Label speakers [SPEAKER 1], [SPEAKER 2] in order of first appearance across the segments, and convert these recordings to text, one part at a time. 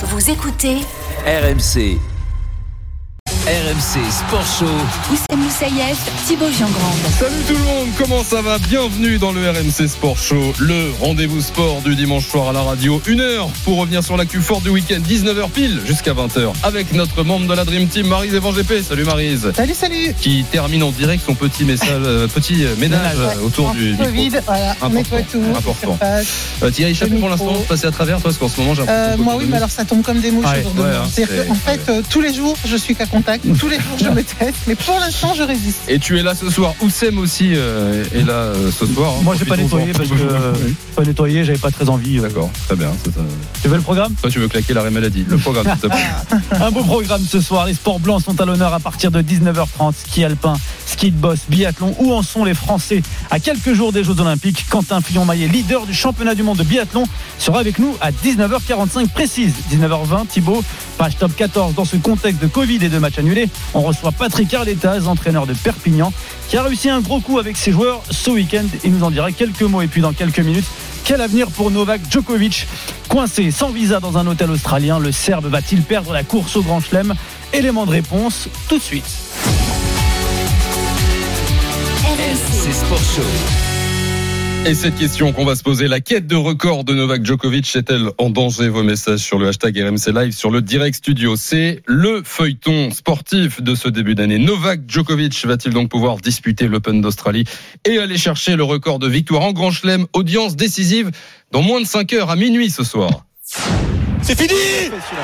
[SPEAKER 1] Vous écoutez
[SPEAKER 2] RMC. RMC Sport Show.
[SPEAKER 1] Oussem Moussaïef, Thibaut Giangrande.
[SPEAKER 3] Salut tout le monde, comment ça va? Bienvenue dans le RMC Sport Show, le rendez-vous sport du dimanche soir à la radio. Une heure pour revenir sur l'actu fort du week-end, 19h pile jusqu'à 20h, avec notre membre de la Dream Team, Marise Evan GP. Salut Marise.
[SPEAKER 4] Salut, salut.
[SPEAKER 3] Qui termine en direct son petit message, euh, petit ménage
[SPEAKER 4] Ouais,
[SPEAKER 3] autour
[SPEAKER 4] en
[SPEAKER 3] du micro.
[SPEAKER 4] Covid, voilà, on
[SPEAKER 3] Important,
[SPEAKER 4] nettoie tout.
[SPEAKER 3] important. Euh, tu y as échappé
[SPEAKER 4] Le
[SPEAKER 3] pour
[SPEAKER 4] micro.
[SPEAKER 3] l'instant, passer à travers toi, parce qu'en ce moment j'ai
[SPEAKER 4] Euh, moi, oui, mais alors ça tombe comme des mouches de
[SPEAKER 3] ouais,
[SPEAKER 4] moi.
[SPEAKER 3] hein,
[SPEAKER 4] qu'en fait, euh, tous les jours, je suis qu'à contact. Tous les jours, je me teste. Mais pour l'instant, je résiste.
[SPEAKER 3] Et tu es là ce soir. Oussem aussi euh, est là euh, ce soir. hein.
[SPEAKER 5] Moi, j'ai pas nettoyé parce que euh, pas nettoyé, j'avais pas très envie. euh.
[SPEAKER 3] D'accord, très bien. ça.
[SPEAKER 5] Tu veux le programme?
[SPEAKER 3] Toi, tu veux claquer l'arrêt maladie. Le programme, s'il te plaît.
[SPEAKER 5] Un beau programme ce soir. Les sports blancs sont à l'honneur à partir de 19h30. Ski alpin, ski de boss, biathlon. Où en sont les Français? À quelques jours des Jeux Olympiques Quentin Fillon-Maillet, leader du championnat du monde de biathlon, sera avec nous à 19h45 précise. 19h20, Thibaut, page top 14. Dans ce contexte de Covid et de matchs on reçoit Patrick Arletas, entraîneur de Perpignan, qui a réussi un gros coup avec ses joueurs ce week-end. Il nous en dira quelques mots. Et puis dans quelques minutes, quel avenir pour Novak Djokovic Coincé sans visa dans un hôtel australien, le Serbe va-t-il perdre la course au Grand Chelem? Élément de réponse tout de suite.
[SPEAKER 2] RMC Sport Show.
[SPEAKER 3] Et cette question qu'on va se poser, la quête de record de Novak Djokovic est-elle en danger Vos messages sur le hashtag RMC Live, sur le Direct Studio. C'est le feuilleton sportif de ce début d'année. Novak Djokovic va-t-il donc pouvoir disputer l'Open d'Australie et aller chercher le record de victoire en Grand Chelem? Audience décisive dans moins de 5 heures à minuit ce soir.
[SPEAKER 6] C'est fini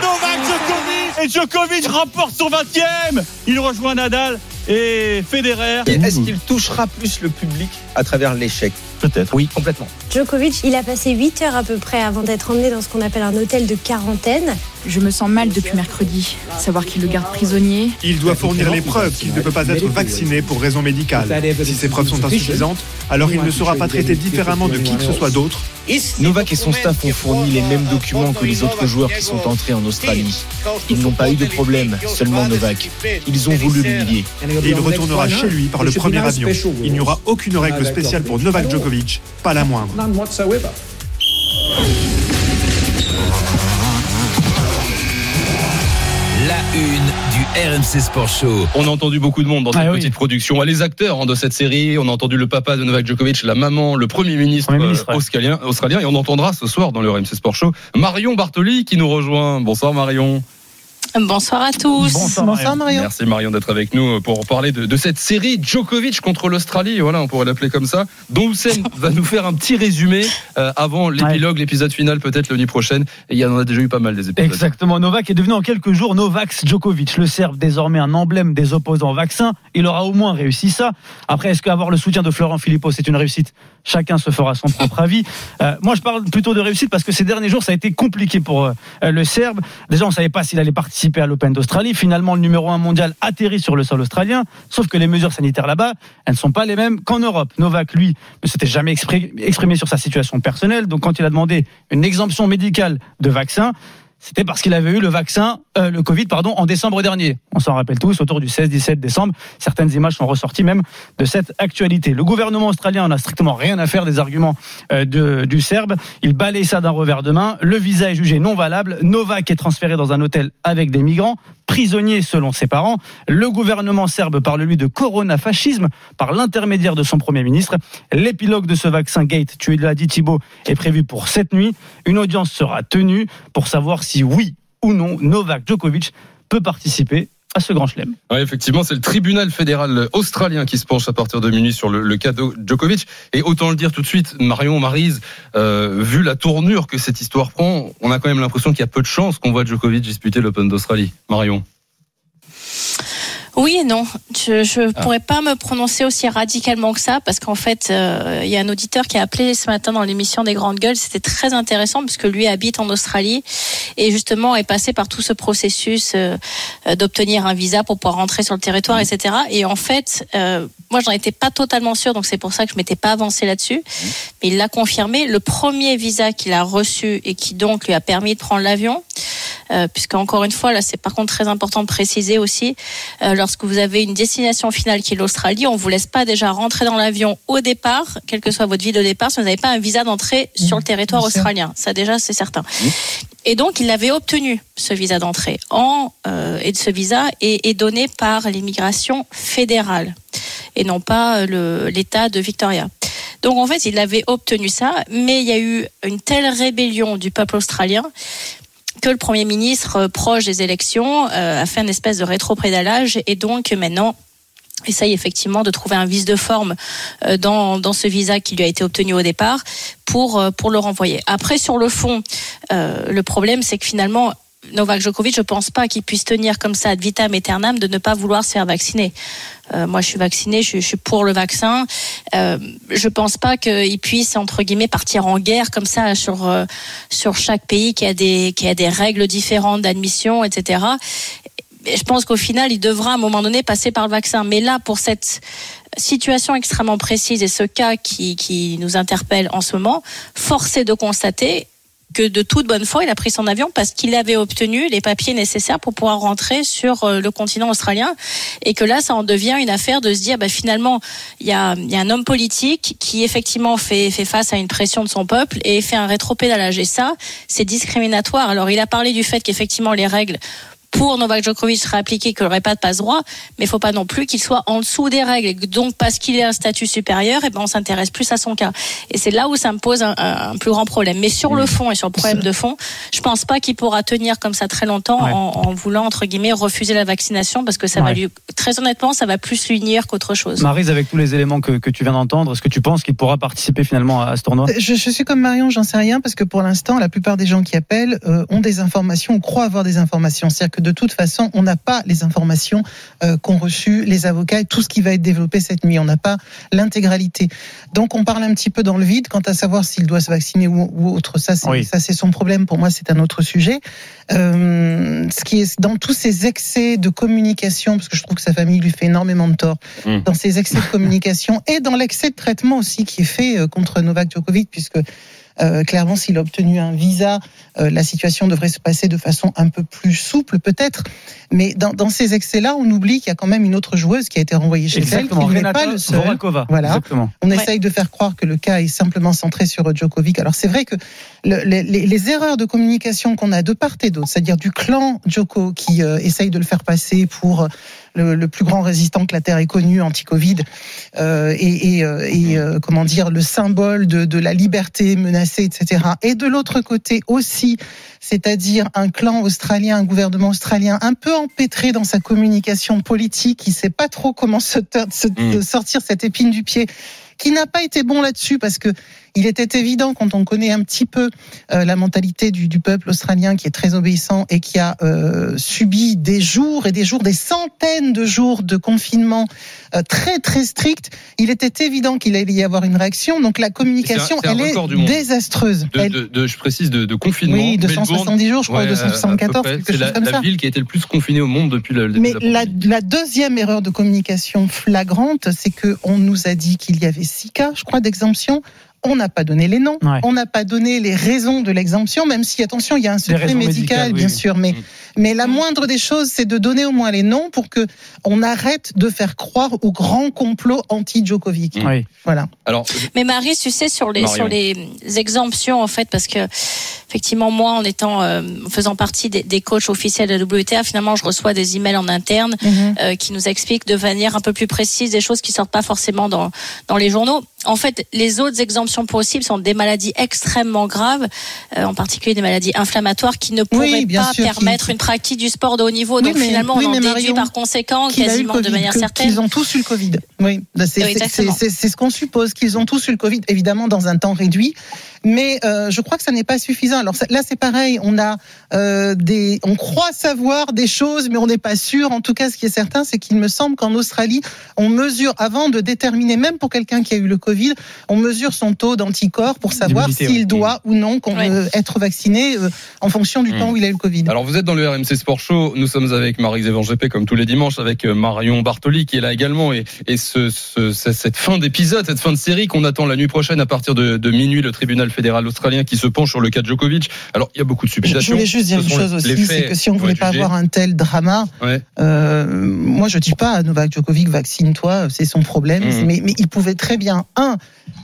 [SPEAKER 6] Novak Djokovic Et Djokovic remporte son 20e Il rejoint Nadal et Federer.
[SPEAKER 7] Est-ce qu'il touchera plus le public à travers l'échec
[SPEAKER 5] Peut-être.
[SPEAKER 7] Oui, complètement.
[SPEAKER 8] Djokovic, il a passé 8 heures à peu près avant d'être emmené dans ce qu'on appelle un hôtel de quarantaine.
[SPEAKER 9] Je me sens mal depuis mercredi. Savoir qu'il le garde prisonnier.
[SPEAKER 10] Il doit fournir les preuves qu'il ne peut pas être vacciné pour raison médicale. Si ces preuves sont insuffisantes, alors il ne sera pas traité différemment de qui que ce soit d'autre.
[SPEAKER 7] Novak et son staff ont fourni les mêmes documents que les autres joueurs qui sont entrés en Australie. Ils n'ont pas eu de problème, seulement Novak. Ils ont voulu l'humilier.
[SPEAKER 10] Et il retournera chez lui par le premier avion. Il n'y aura aucune règle spéciale pour Novak Djokovic, pas la moindre.
[SPEAKER 2] La une du RMC Sport Show.
[SPEAKER 3] On a entendu beaucoup de monde dans cette
[SPEAKER 5] Ah oui.
[SPEAKER 3] petite production. Les acteurs hein, de cette série, on a entendu le papa de Novak Djokovic, la maman, le premier ministre,
[SPEAKER 5] Premier ministre,
[SPEAKER 3] euh,
[SPEAKER 5] ouais.
[SPEAKER 3] australien, australien, et on entendra ce soir dans le RMC Sport Show Marion Bartoli qui nous rejoint. Bonsoir Marion.
[SPEAKER 9] Bonsoir à tous.
[SPEAKER 5] Bonsoir,
[SPEAKER 4] Bonsoir, Marion.
[SPEAKER 3] Merci Marion d'être avec nous pour parler de, de cette série Djokovic contre l'Australie. Voilà, on pourrait l'appeler comme ça. Dont Hussein va nous faire un petit résumé euh, avant l'épilogue, l'épisode final peut-être l'année prochaine. Et il y en a déjà eu pas mal des épisodes.
[SPEAKER 5] Exactement. Novak est devenu en quelques jours Novak Djokovic. Le Serbe, désormais un emblème des opposants au vaccin. Il aura au moins réussi ça. Après, est-ce qu'avoir le soutien de Florent Philippot, c'est une réussite? Chacun se fera son propre avis. Euh, moi, je parle plutôt de réussite parce que ces derniers jours, ça a été compliqué pour euh, le Serbe. Déjà, on ne savait pas s'il allait participer à l'Open d'Australie. Finalement, le numéro un mondial atterrit sur le sol australien. Sauf que les mesures sanitaires là-bas, elles ne sont pas les mêmes qu'en Europe. Novak, lui, ne s'était jamais exprimé sur sa situation personnelle. Donc, quand il a demandé une exemption médicale de vaccin, c'était parce qu'il avait eu le vaccin, euh, le Covid, pardon, en décembre dernier. On s'en rappelle tous, autour du 16-17 décembre. Certaines images sont ressorties même de cette actualité. Le gouvernement australien n'a strictement rien à faire des arguments euh, du Serbe. Il balaye ça d'un revers de main. Le visa est jugé non valable. Novak est transféré dans un hôtel avec des migrants, prisonnier selon ses parents. Le gouvernement serbe parle lui de corona-fascisme par l'intermédiaire de son premier ministre. L'épilogue de ce vaccin Gate, tu l'as dit Thibault, est prévu pour cette nuit. Une audience sera tenue pour savoir si oui ou non Novak Djokovic peut participer à ce grand chelem.
[SPEAKER 3] Effectivement, c'est le tribunal fédéral australien qui se penche à partir de minuit sur le, le cas de Djokovic. Et autant le dire tout de suite, Marion Marise, euh, vu la tournure que cette histoire prend, on a quand même l'impression qu'il y a peu de chances qu'on voit Djokovic disputer l'Open d'Australie. Marion.
[SPEAKER 9] Oui et non. Je ne pourrais pas me prononcer aussi radicalement que ça parce qu'en fait, euh, il y a un auditeur qui a appelé ce matin dans l'émission des Grandes Gueules. C'était très intéressant parce que lui habite en Australie et justement est passé par tout ce processus euh, euh, d'obtenir un visa pour pouvoir rentrer sur le territoire, etc. Et en fait, euh, moi, j'en étais pas totalement sûre, donc c'est pour ça que je m'étais pas avancé là-dessus. Mais il l'a confirmé. Le premier visa qu'il a reçu et qui donc lui a permis de prendre l'avion, puisque encore une fois, là, c'est par contre très important de préciser aussi, lorsque vous avez une destination finale qui est l'Australie, on vous laisse pas déjà rentrer dans l'avion au départ, quelle que soit votre ville de départ, si vous n'avez pas un visa d'entrée sur le territoire australien. Ça déjà, c'est certain. Et donc, il avait obtenu ce visa d'entrée. En euh, et ce visa est, est donné par l'immigration fédérale et non pas euh, l'État de Victoria. Donc en fait, il avait obtenu ça, mais il y a eu une telle rébellion du peuple australien que le Premier ministre, proche des élections, euh, a fait une espèce de rétro-prédalage et donc maintenant essaye effectivement de trouver un vice de forme euh, dans, ce visa qui lui a été obtenu au départ pour, euh, le renvoyer. Après, sur le fond, le problème, c'est que finalement, Novak Djokovic, je pense pas qu'il puisse tenir comme ça ad vitam aeternam de ne pas vouloir se faire vacciner. Euh, moi, je suis vaccinée, je, suis pour le vaccin. Euh, je pense pas qu'il puisse entre guillemets partir en guerre comme ça sur euh, sur chaque pays qui a des qui a des règles différentes d'admission, etc. Et je pense qu'au final, il devra à un moment donné passer par le vaccin. Mais là, pour cette situation extrêmement précise et ce cas qui, qui nous interpelle en ce moment, force est de constater que de toute bonne foi, il a pris son avion parce qu'il avait obtenu les papiers nécessaires pour pouvoir rentrer sur euh, le continent australien et que là, ça en devient une affaire de se dire, bah, finalement, il y a, y a un homme politique qui effectivement fait, fait face à une pression de son peuple et fait un rétropédalage. Et ça, c'est discriminatoire. Alors, il a parlé du fait qu'effectivement, les règles pour Novak Djokovic seraient appliquées, qu'il n'aurait pas de passe-droit, mais il faut pas non plus qu'il soit en dessous des règles. Donc, parce qu'il a un statut supérieur, et ben, on s'intéresse plus à son cas. Et c'est là où ça me pose un, plus grand problème. Mais sur le fond et sur le problème de fond, je pense pas qu'il pourra tenir comme ça très longtemps
[SPEAKER 5] Ouais.
[SPEAKER 9] en, en voulant, entre guillemets, refuser la vaccination parce que ça va lui, très honnêtement, ça va plus lui nuire qu'autre chose.
[SPEAKER 5] Marise, avec tous les éléments que, que tu viens d'entendre, est-ce que tu penses qu'il pourra participer finalement à, à ce tournoi?
[SPEAKER 4] Je, je suis comme Marion, j'en sais rien parce que pour l'instant, la plupart des gens qui appellent euh, ont des informations, ou croient avoir des informations. C'est-à-dire que de toute façon, on n'a pas les informations euh, qu'ont reçues les avocats et tout ce qui va être développé cette nuit. On n'a pas l'intégralité. Donc, on parle un petit peu dans le vide quant à savoir s'il doit se vacciner ou, ou autre. Ça, c'est
[SPEAKER 5] Oui.
[SPEAKER 4] ça, c'est son problème. Pour moi, c'est un autre sujet. Euh, ce qui est dans tous ces excès de communication, parce que je trouve que sa famille lui fait énormément de tort,
[SPEAKER 3] Mm.
[SPEAKER 4] dans ces excès de communication et dans l'excès de traitement aussi qui est fait euh, contre Novak Djokovic, puisque euh, clairement, s'il a obtenu un visa, euh, la situation devrait se passer de façon un peu plus souple, peut-être. Mais dans, dans ces excès-là, on oublie qu'il y a quand même une autre joueuse qui a été renvoyée chez elle, qui n'est pas le seul. Voilà.
[SPEAKER 5] Exactement.
[SPEAKER 4] On
[SPEAKER 9] Ouais.
[SPEAKER 4] essaye de faire croire que le cas est simplement centré sur Djokovic. Alors c'est vrai que le- les, les- les erreurs de communication qu'on a de part et d'autre, c'est-à-dire du clan Djoko qui euh, essaye de le faire passer pour le, le plus grand résistant que la Terre ait connu anti-Covid euh, et, et, euh, et, euh, comment dire le symbole de, de la liberté menacée, etc. Et de l'autre côté aussi, c'est-à-dire un clan australien, un gouvernement australien un peu empêtré dans sa communication politique, qui sait pas trop comment se, se-
[SPEAKER 3] Mm.
[SPEAKER 4] sortir cette épine du pied qui n'a pas été bon là-dessus parce que il était évident quand on connaît un petit peu euh, la mentalité du, du peuple australien qui est très obéissant et qui a euh, subi des jours et des jours, des centaines de jours de confinement euh, très très strict, il était évident qu'il allait y avoir une réaction. Donc la communication,
[SPEAKER 3] un- un
[SPEAKER 4] elle est désastreuse.
[SPEAKER 3] De, de- de- je précise de, de confinement.
[SPEAKER 4] oui,
[SPEAKER 3] Melbourne,
[SPEAKER 4] 270 jours, je crois,
[SPEAKER 3] ouais, à peu
[SPEAKER 4] 274,
[SPEAKER 3] près.
[SPEAKER 4] quelque
[SPEAKER 3] C'est
[SPEAKER 4] chose
[SPEAKER 3] la,
[SPEAKER 4] comme
[SPEAKER 3] la
[SPEAKER 4] ça.
[SPEAKER 3] ville qui a été le plus confinée au monde depuis le début
[SPEAKER 4] Mais
[SPEAKER 3] de la
[SPEAKER 4] la, deuxième erreur de communication flagrante, c'est que on nous a dit qu'il y avait six cas, je crois, d'exemption. On n'a pas donné les noms,
[SPEAKER 5] Ouais.
[SPEAKER 4] on n'a pas donné les raisons de l'exemption, même si, attention, il y a un secret médical,
[SPEAKER 5] médicales, oui,
[SPEAKER 4] bien
[SPEAKER 5] oui.
[SPEAKER 4] sûr, mais,
[SPEAKER 3] Mm.
[SPEAKER 4] mais la moindre des choses, c'est de donner au moins les noms pour que on arrête de faire croire au grand complot anti-Djokovic.
[SPEAKER 5] Oui.
[SPEAKER 4] Voilà.
[SPEAKER 3] Alors,
[SPEAKER 9] Mais Marie, tu sais, sur les,
[SPEAKER 3] Marion.
[SPEAKER 9] sur les exemptions, en fait, parce que, effectivement, moi, en étant, euh, faisant partie des, des coachs officiels de la WTA, finalement, je reçois des emails en interne euh, qui nous expliquent de manière un peu plus précise des choses qui sortent pas forcément dans, dans les journaux. En fait, les autres exemptions possibles sont des maladies extrêmement graves, euh, en particulier des maladies inflammatoires qui ne pourraient pas
[SPEAKER 4] sûr, qui-
[SPEAKER 9] permettre une pratique du sport de haut niveau.
[SPEAKER 4] Oui,
[SPEAKER 9] Donc
[SPEAKER 4] mais-
[SPEAKER 9] finalement,
[SPEAKER 4] oui,
[SPEAKER 9] on en déduit par conséquent, quasiment de manière
[SPEAKER 4] que-
[SPEAKER 9] certaine.
[SPEAKER 4] Qu'ils ont tous eu le Covid. Oui, c'est
[SPEAKER 9] Oui,
[SPEAKER 4] c'est- ce qu'on suppose, qu'ils ont tous eu le Covid, évidemment dans un temps réduit. Mais euh, je crois que ça n'est pas suffisant. Alors là, c'est pareil. On a euh, des, on croit savoir des choses, mais on n'est pas sûr. En tout cas, ce qui est certain, c'est qu'il me semble qu'en Australie, on mesure avant de déterminer, même pour quelqu'un qui a eu le Covid, on mesure son taux d'anticorps pour savoir s'il doit ou non veut être vacciné euh, en fonction du
[SPEAKER 3] Mm.
[SPEAKER 4] temps où il a eu le Covid.
[SPEAKER 3] alors vous êtes dans le RMC Sport Show. Nous sommes avec Marie-Zévan GP comme tous les dimanches avec euh, Marion Bartoli qui est là également et, et ce, ce- cette fin d'épisode, cette fin de série qu'on attend la nuit prochaine à partir de, de minuit, le tribunal fédéral australien qui se penche sur le cas Djokovic. Alors il y a beaucoup de
[SPEAKER 4] Je
[SPEAKER 3] suppositions.
[SPEAKER 4] voulais juste dire une chose aussi, c'est que si on voulait pas avoir un tel drama,
[SPEAKER 3] Ouais.
[SPEAKER 4] euh, moi je dis pas à Novak Djokovic vaccine-toi, c'est son problème,
[SPEAKER 3] Mhm.
[SPEAKER 4] mais, mais il pouvait très bien un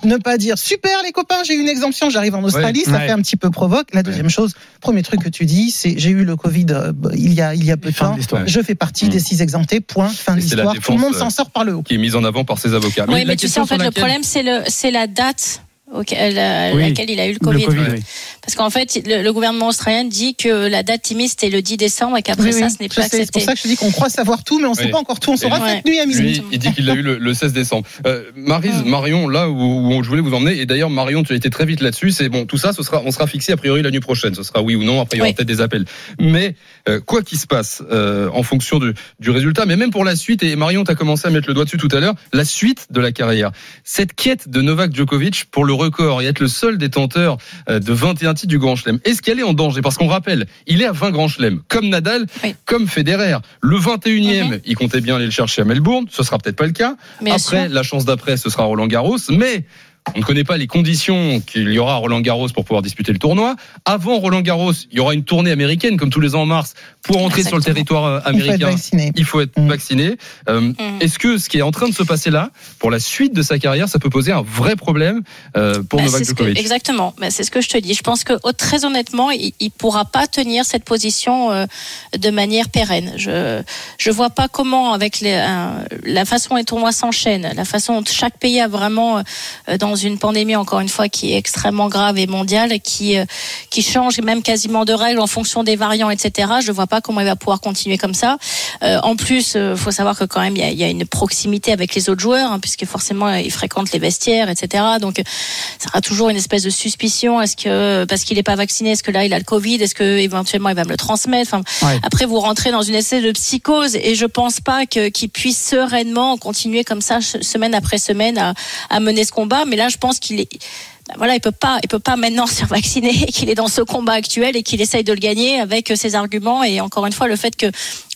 [SPEAKER 4] ne pas dire super les copains, j'ai eu une exemption, j'arrive en Australie, ça
[SPEAKER 5] Ouais.
[SPEAKER 4] fait un petit peu provoque. La deuxième chose, premier truc que tu dis, c'est j'ai eu le Covid euh, il y a il y a peu de temps, je fais partie
[SPEAKER 3] Mhm.
[SPEAKER 4] des six exemptés. Point, fin de l'histoire. Tout le monde s'en sort par le haut.
[SPEAKER 3] qui est mise en avant par ses avocats.
[SPEAKER 9] Oui,
[SPEAKER 3] la
[SPEAKER 9] mais tu sais, en fait, le problème, c'est le, c'est la date auquel, euh,
[SPEAKER 5] Oui.
[SPEAKER 9] laquelle il a eu le
[SPEAKER 5] Le
[SPEAKER 9] Covid.
[SPEAKER 5] Covid,
[SPEAKER 3] Ouais.
[SPEAKER 5] oui.
[SPEAKER 9] Parce qu'en fait, le, le gouvernement australien dit que la date limite c'était le 10 décembre et qu'après
[SPEAKER 4] Oui,
[SPEAKER 9] ça, ce n'est plus
[SPEAKER 4] sais, C'est pour
[SPEAKER 9] accepté.
[SPEAKER 4] ça que je dis qu'on croit savoir tout, mais on ne sait pas encore tout. On saura cette nuit à minuit.
[SPEAKER 3] Lui, il dit qu'il l'a eu le, le 16 décembre. Euh,
[SPEAKER 4] Ah.
[SPEAKER 3] Marion, là où, où je voulais vous emmener, et d'ailleurs Marion, tu as été très vite là-dessus, c'est bon, tout ça, ce sera, on sera fixé a priori la nuit prochaine. Ce sera oui ou non, après il y aura
[SPEAKER 9] Oui.
[SPEAKER 3] peut-être des appels. Mais euh, quoi qu'il se passe, euh, en fonction du, du résultat, mais même pour la suite, et Marion, tu as commencé à mettre le doigt dessus tout à l'heure, la suite de la carrière. Cette quête de Novak Djokovic pour le record et être le seul détenteur euh, de 21 titres du Grand Chelem, est-ce qu'elle est en danger? Parce qu'on rappelle, il est à 20 Grand Chelem, comme Nadal,
[SPEAKER 9] Oui.
[SPEAKER 3] comme Federer. Le 21e,
[SPEAKER 9] Mhm.
[SPEAKER 3] il comptait bien aller le chercher à Melbourne, ce sera peut-être pas le cas.
[SPEAKER 9] Bien
[SPEAKER 3] Après, la chance d'après, ce sera Roland Garros, mais on ne connaît pas les conditions qu'il y aura à Roland Garros pour pouvoir disputer le tournoi. Avant Roland Garros, il y aura une tournée américaine, comme tous les ans en mars, pour entrer sur le territoire euh,
[SPEAKER 4] Il faut être
[SPEAKER 3] américain.
[SPEAKER 4] vacciné.
[SPEAKER 3] Il faut être
[SPEAKER 4] Mm.
[SPEAKER 3] vacciné. Euh,
[SPEAKER 9] Mm.
[SPEAKER 3] Est-ce que ce qui est en train de se passer là, pour la suite de sa carrière, ça peut poser un vrai problème euh, pour
[SPEAKER 9] Bah,
[SPEAKER 3] Novak
[SPEAKER 9] ce que-
[SPEAKER 3] Djokovic?
[SPEAKER 9] exactement. Bah, c'est ce que je te dis. Je pense que oh, très honnêtement, il, il pourra pas tenir cette position euh, de manière pérenne. Je je vois pas comment avec les, euh, la façon dont les tournois s'enchaînent, la façon dont chaque pays a vraiment euh, dans une pandémie encore une fois qui est extrêmement grave et mondiale, qui euh, qui change même quasiment de règles en fonction des variants, etc. Je vois pas comment il va pouvoir continuer comme ça. Euh, en plus, euh, faut savoir que quand même il y a, il y a une proximité avec les autres joueurs, hein, puisque forcément euh, il fréquente les vestiaires, etc. Donc ça sera toujours une espèce de suspicion. Est-ce que parce qu'il n'est pas vacciné, est-ce que là il a le Covid, est-ce que éventuellement il va me le transmettre? Enfin,
[SPEAKER 5] Ouais.
[SPEAKER 9] Après vous rentrez dans une espèce de psychose et je pense pas que qu'il puisse sereinement continuer comme ça semaine après semaine à, à mener ce combat. Mais là je pense qu'il est ben voilà, il peut pas, il peut pas maintenant se vacciner, qu'il est dans ce combat actuel et qu'il essaye de le gagner avec ses arguments et encore une fois le fait que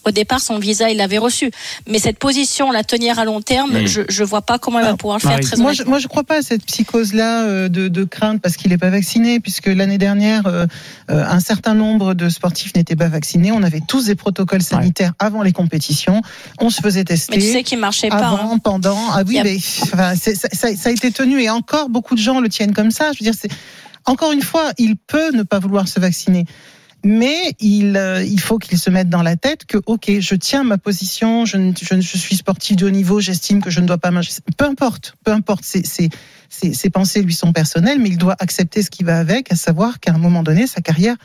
[SPEAKER 9] au départ son visa il l'avait reçu. Mais cette position, la tenir à long terme,
[SPEAKER 3] Mm.
[SPEAKER 9] je je vois pas comment il va
[SPEAKER 4] Alors,
[SPEAKER 9] pouvoir le faire très
[SPEAKER 4] Moi, je, moi, je crois pas à cette psychose-là euh, de, de crainte parce qu'il n'est pas vacciné, puisque l'année dernière, euh, euh, un certain nombre de sportifs n'étaient pas vaccinés. On avait tous des protocoles sanitaires avant les compétitions. On se faisait tester.
[SPEAKER 9] Mais tu sais qu'il marchait pas. hein.
[SPEAKER 4] avant, pendant. Ah oui,
[SPEAKER 9] a-
[SPEAKER 4] mais enfin, ça, ça- ça a été tenu et encore beaucoup de gens le tiennent comme ça. Je veux dire, c'est encore une fois, il peut ne pas vouloir se vacciner. Mais il, euh, il faut qu'il se mette dans la tête que, ok, je tiens ma position, je, je, suis sportif de haut niveau, j'estime que je ne dois pas m'injecter. Peu importe, peu importe, ses, ses pensées lui sont personnelles, mais il doit accepter ce qui va avec, à savoir qu'à un moment donné, sa carrière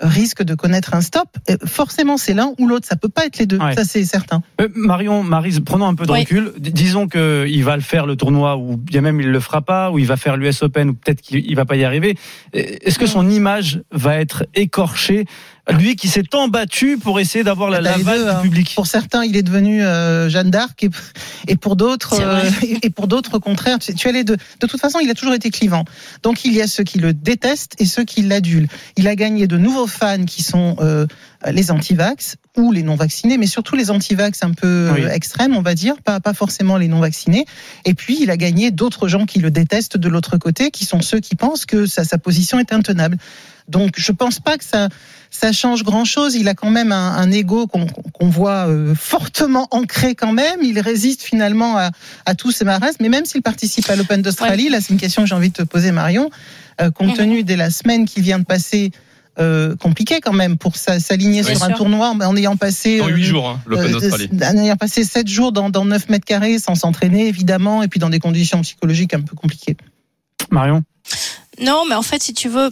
[SPEAKER 4] risque de connaître un stop. Et forcément, c'est l'un ou l'autre, ça peut pas être les deux,
[SPEAKER 5] Ouais.
[SPEAKER 4] ça c'est certain.
[SPEAKER 5] Euh, Marion, Marise, prenons un peu de
[SPEAKER 9] Oui.
[SPEAKER 5] recul. D- Disons qu'il va le faire le tournoi, ou bien même il le fera pas, ou il va faire l'US Open, ou peut-être qu'il il va pas y arriver. Euh, Est-ce que son image va être écorchée Lui qui s'est tant battu pour essayer d'avoir la l'aval
[SPEAKER 4] deux,
[SPEAKER 5] du
[SPEAKER 4] hein.
[SPEAKER 5] public.
[SPEAKER 4] Pour certains, il est devenu euh, Jeanne d'Arc et, et pour d'autres, euh, et pour d'autres, au contraire, tu, tu as les deux. De toute façon, il a toujours été clivant. Donc il y a ceux qui le détestent et ceux qui l'adulent. Il a gagné de nouveaux fans qui sont euh, les anti-vax ou les non-vaccinés, mais surtout les anti-vax un peu euh,
[SPEAKER 5] Oui.
[SPEAKER 4] extrêmes, on va dire, pas, pas forcément les non-vaccinés. Et puis il a gagné d'autres gens qui le détestent de l'autre côté, qui sont ceux qui pensent que sa, sa position est intenable. Donc je pense pas que ça ça change grand chose. Il a quand même un, un ego qu'on voit euh, fortement ancré quand même. Il résiste finalement à, à tous ces marasmes. Mais même s'il participe à l'Open d'Australie, là c'est une question que j'ai envie de te poser Marion, euh, compte
[SPEAKER 9] Mhm.
[SPEAKER 4] tenu de la semaine qu'il vient de passer. Euh, compliqué quand même pour sa- s'aligner
[SPEAKER 3] Oui.
[SPEAKER 4] sur un
[SPEAKER 9] Sûr.
[SPEAKER 4] tournoi en, en ayant passé
[SPEAKER 3] Dans
[SPEAKER 4] euh,
[SPEAKER 3] 8 jours, hein, l'Open
[SPEAKER 4] euh,
[SPEAKER 3] d'Australie.
[SPEAKER 4] en ayant passé 7 jours dans, dans 9 mètres carrés sans s'entraîner évidemment et puis dans des conditions psychologiques un peu compliquées.
[SPEAKER 5] Marion?
[SPEAKER 9] Non, mais en fait, si tu veux,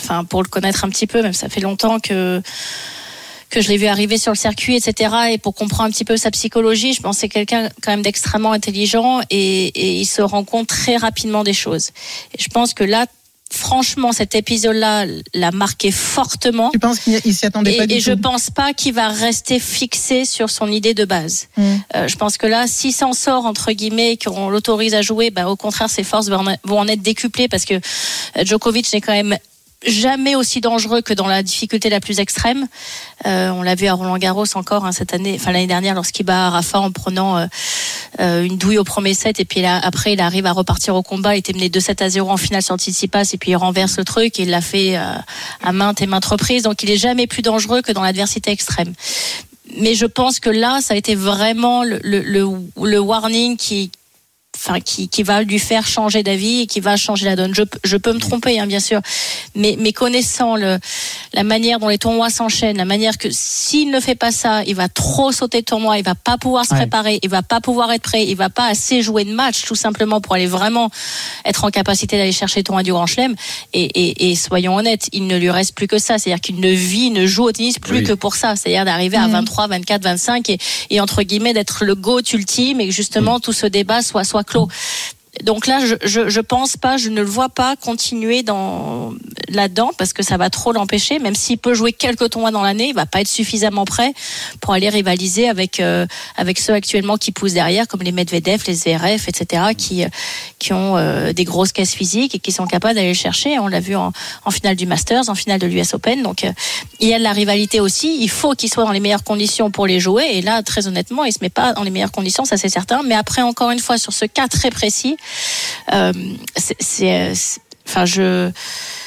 [SPEAKER 9] enfin, pour le connaître un petit peu, même ça fait longtemps que que je l'ai vu arriver sur le circuit, etc. Et pour comprendre un petit peu sa psychologie, je pense que c'est quelqu'un quand même d'extrêmement intelligent et, et il se rend compte très rapidement des choses. Et je pense que là, franchement, cet épisode-là l'a marqué fortement.
[SPEAKER 4] Tu penses qu'il il s'y attendait
[SPEAKER 9] Et,
[SPEAKER 4] pas du
[SPEAKER 9] et je pense pas qu'il va rester fixé sur son idée de base.
[SPEAKER 4] Mm.
[SPEAKER 9] Euh, je pense que là, s'il s'en sort entre guillemets, qu'on l'autorise à jouer, bah, au contraire, ses forces vont en, vont en être décuplées parce que euh, Djokovic n'est quand même jamais aussi dangereux que dans la difficulté la plus extrême. Euh, on l'a vu à Roland Garros encore hein, cette année, enfin l'année dernière lorsqu'il bat Rafa en prenant euh, euh, une douille au premier set et puis là, après il arrive à repartir au combat. Il était mené 2-7 à 0 en finale sur Tsitsipas et puis il renverse le truc. Et il l'a fait euh, à maintes et maintes reprises. Donc il est jamais plus dangereux que dans l'adversité extrême. Mais je pense que là, ça a été vraiment le, le, le, le warning qui, enfin qui, qui va lui faire changer d'avis et qui va changer la donne. Je, je peux me tromper, hein, bien sûr, mais, mais connaissant le, la manière dont les tournois s'enchaînent, la manière que s'il ne fait pas ça, il va trop sauter de tournoi, il va pas pouvoir se
[SPEAKER 5] Ouais.
[SPEAKER 9] préparer, il va pas pouvoir être prêt, il va pas assez jouer de match tout simplement pour aller vraiment être en capacité d'aller chercher le tournoi du Grand Chelem. Et, et, et soyons honnêtes, il ne lui reste plus que ça, c'est-à-dire qu'il ne vit, ne joue au tennis plus
[SPEAKER 3] Oui.
[SPEAKER 9] que pour ça, c'est-à-dire d'arriver à
[SPEAKER 4] Mhm.
[SPEAKER 9] 23, 24, 25 et, et entre guillemets d'être le GOAT ultime et que justement tout ce débat soit soit רק לא Donc là, je, je, je pense pas, je ne le vois pas continuer dans là-dedans parce que ça va trop l'empêcher. Même s'il peut jouer quelques tournois dans l'année, il va pas être suffisamment prêt pour aller rivaliser avec euh, avec ceux actuellement qui poussent derrière, comme les Medvedev, les ZRF, etc., qui euh, qui ont euh, des grosses caisses physiques et qui sont capables d'aller le chercher. On l'a vu en, en finale du Masters, en finale de l'US Open. Donc euh, il y a de la rivalité aussi. Il faut qu'il soit dans les meilleures conditions pour les jouer. Et là, très honnêtement, il se met pas dans les meilleures conditions, ça c'est certain. Mais après, encore une fois, sur ce cas très précis, c'est, c'est- c'est- enfin, je,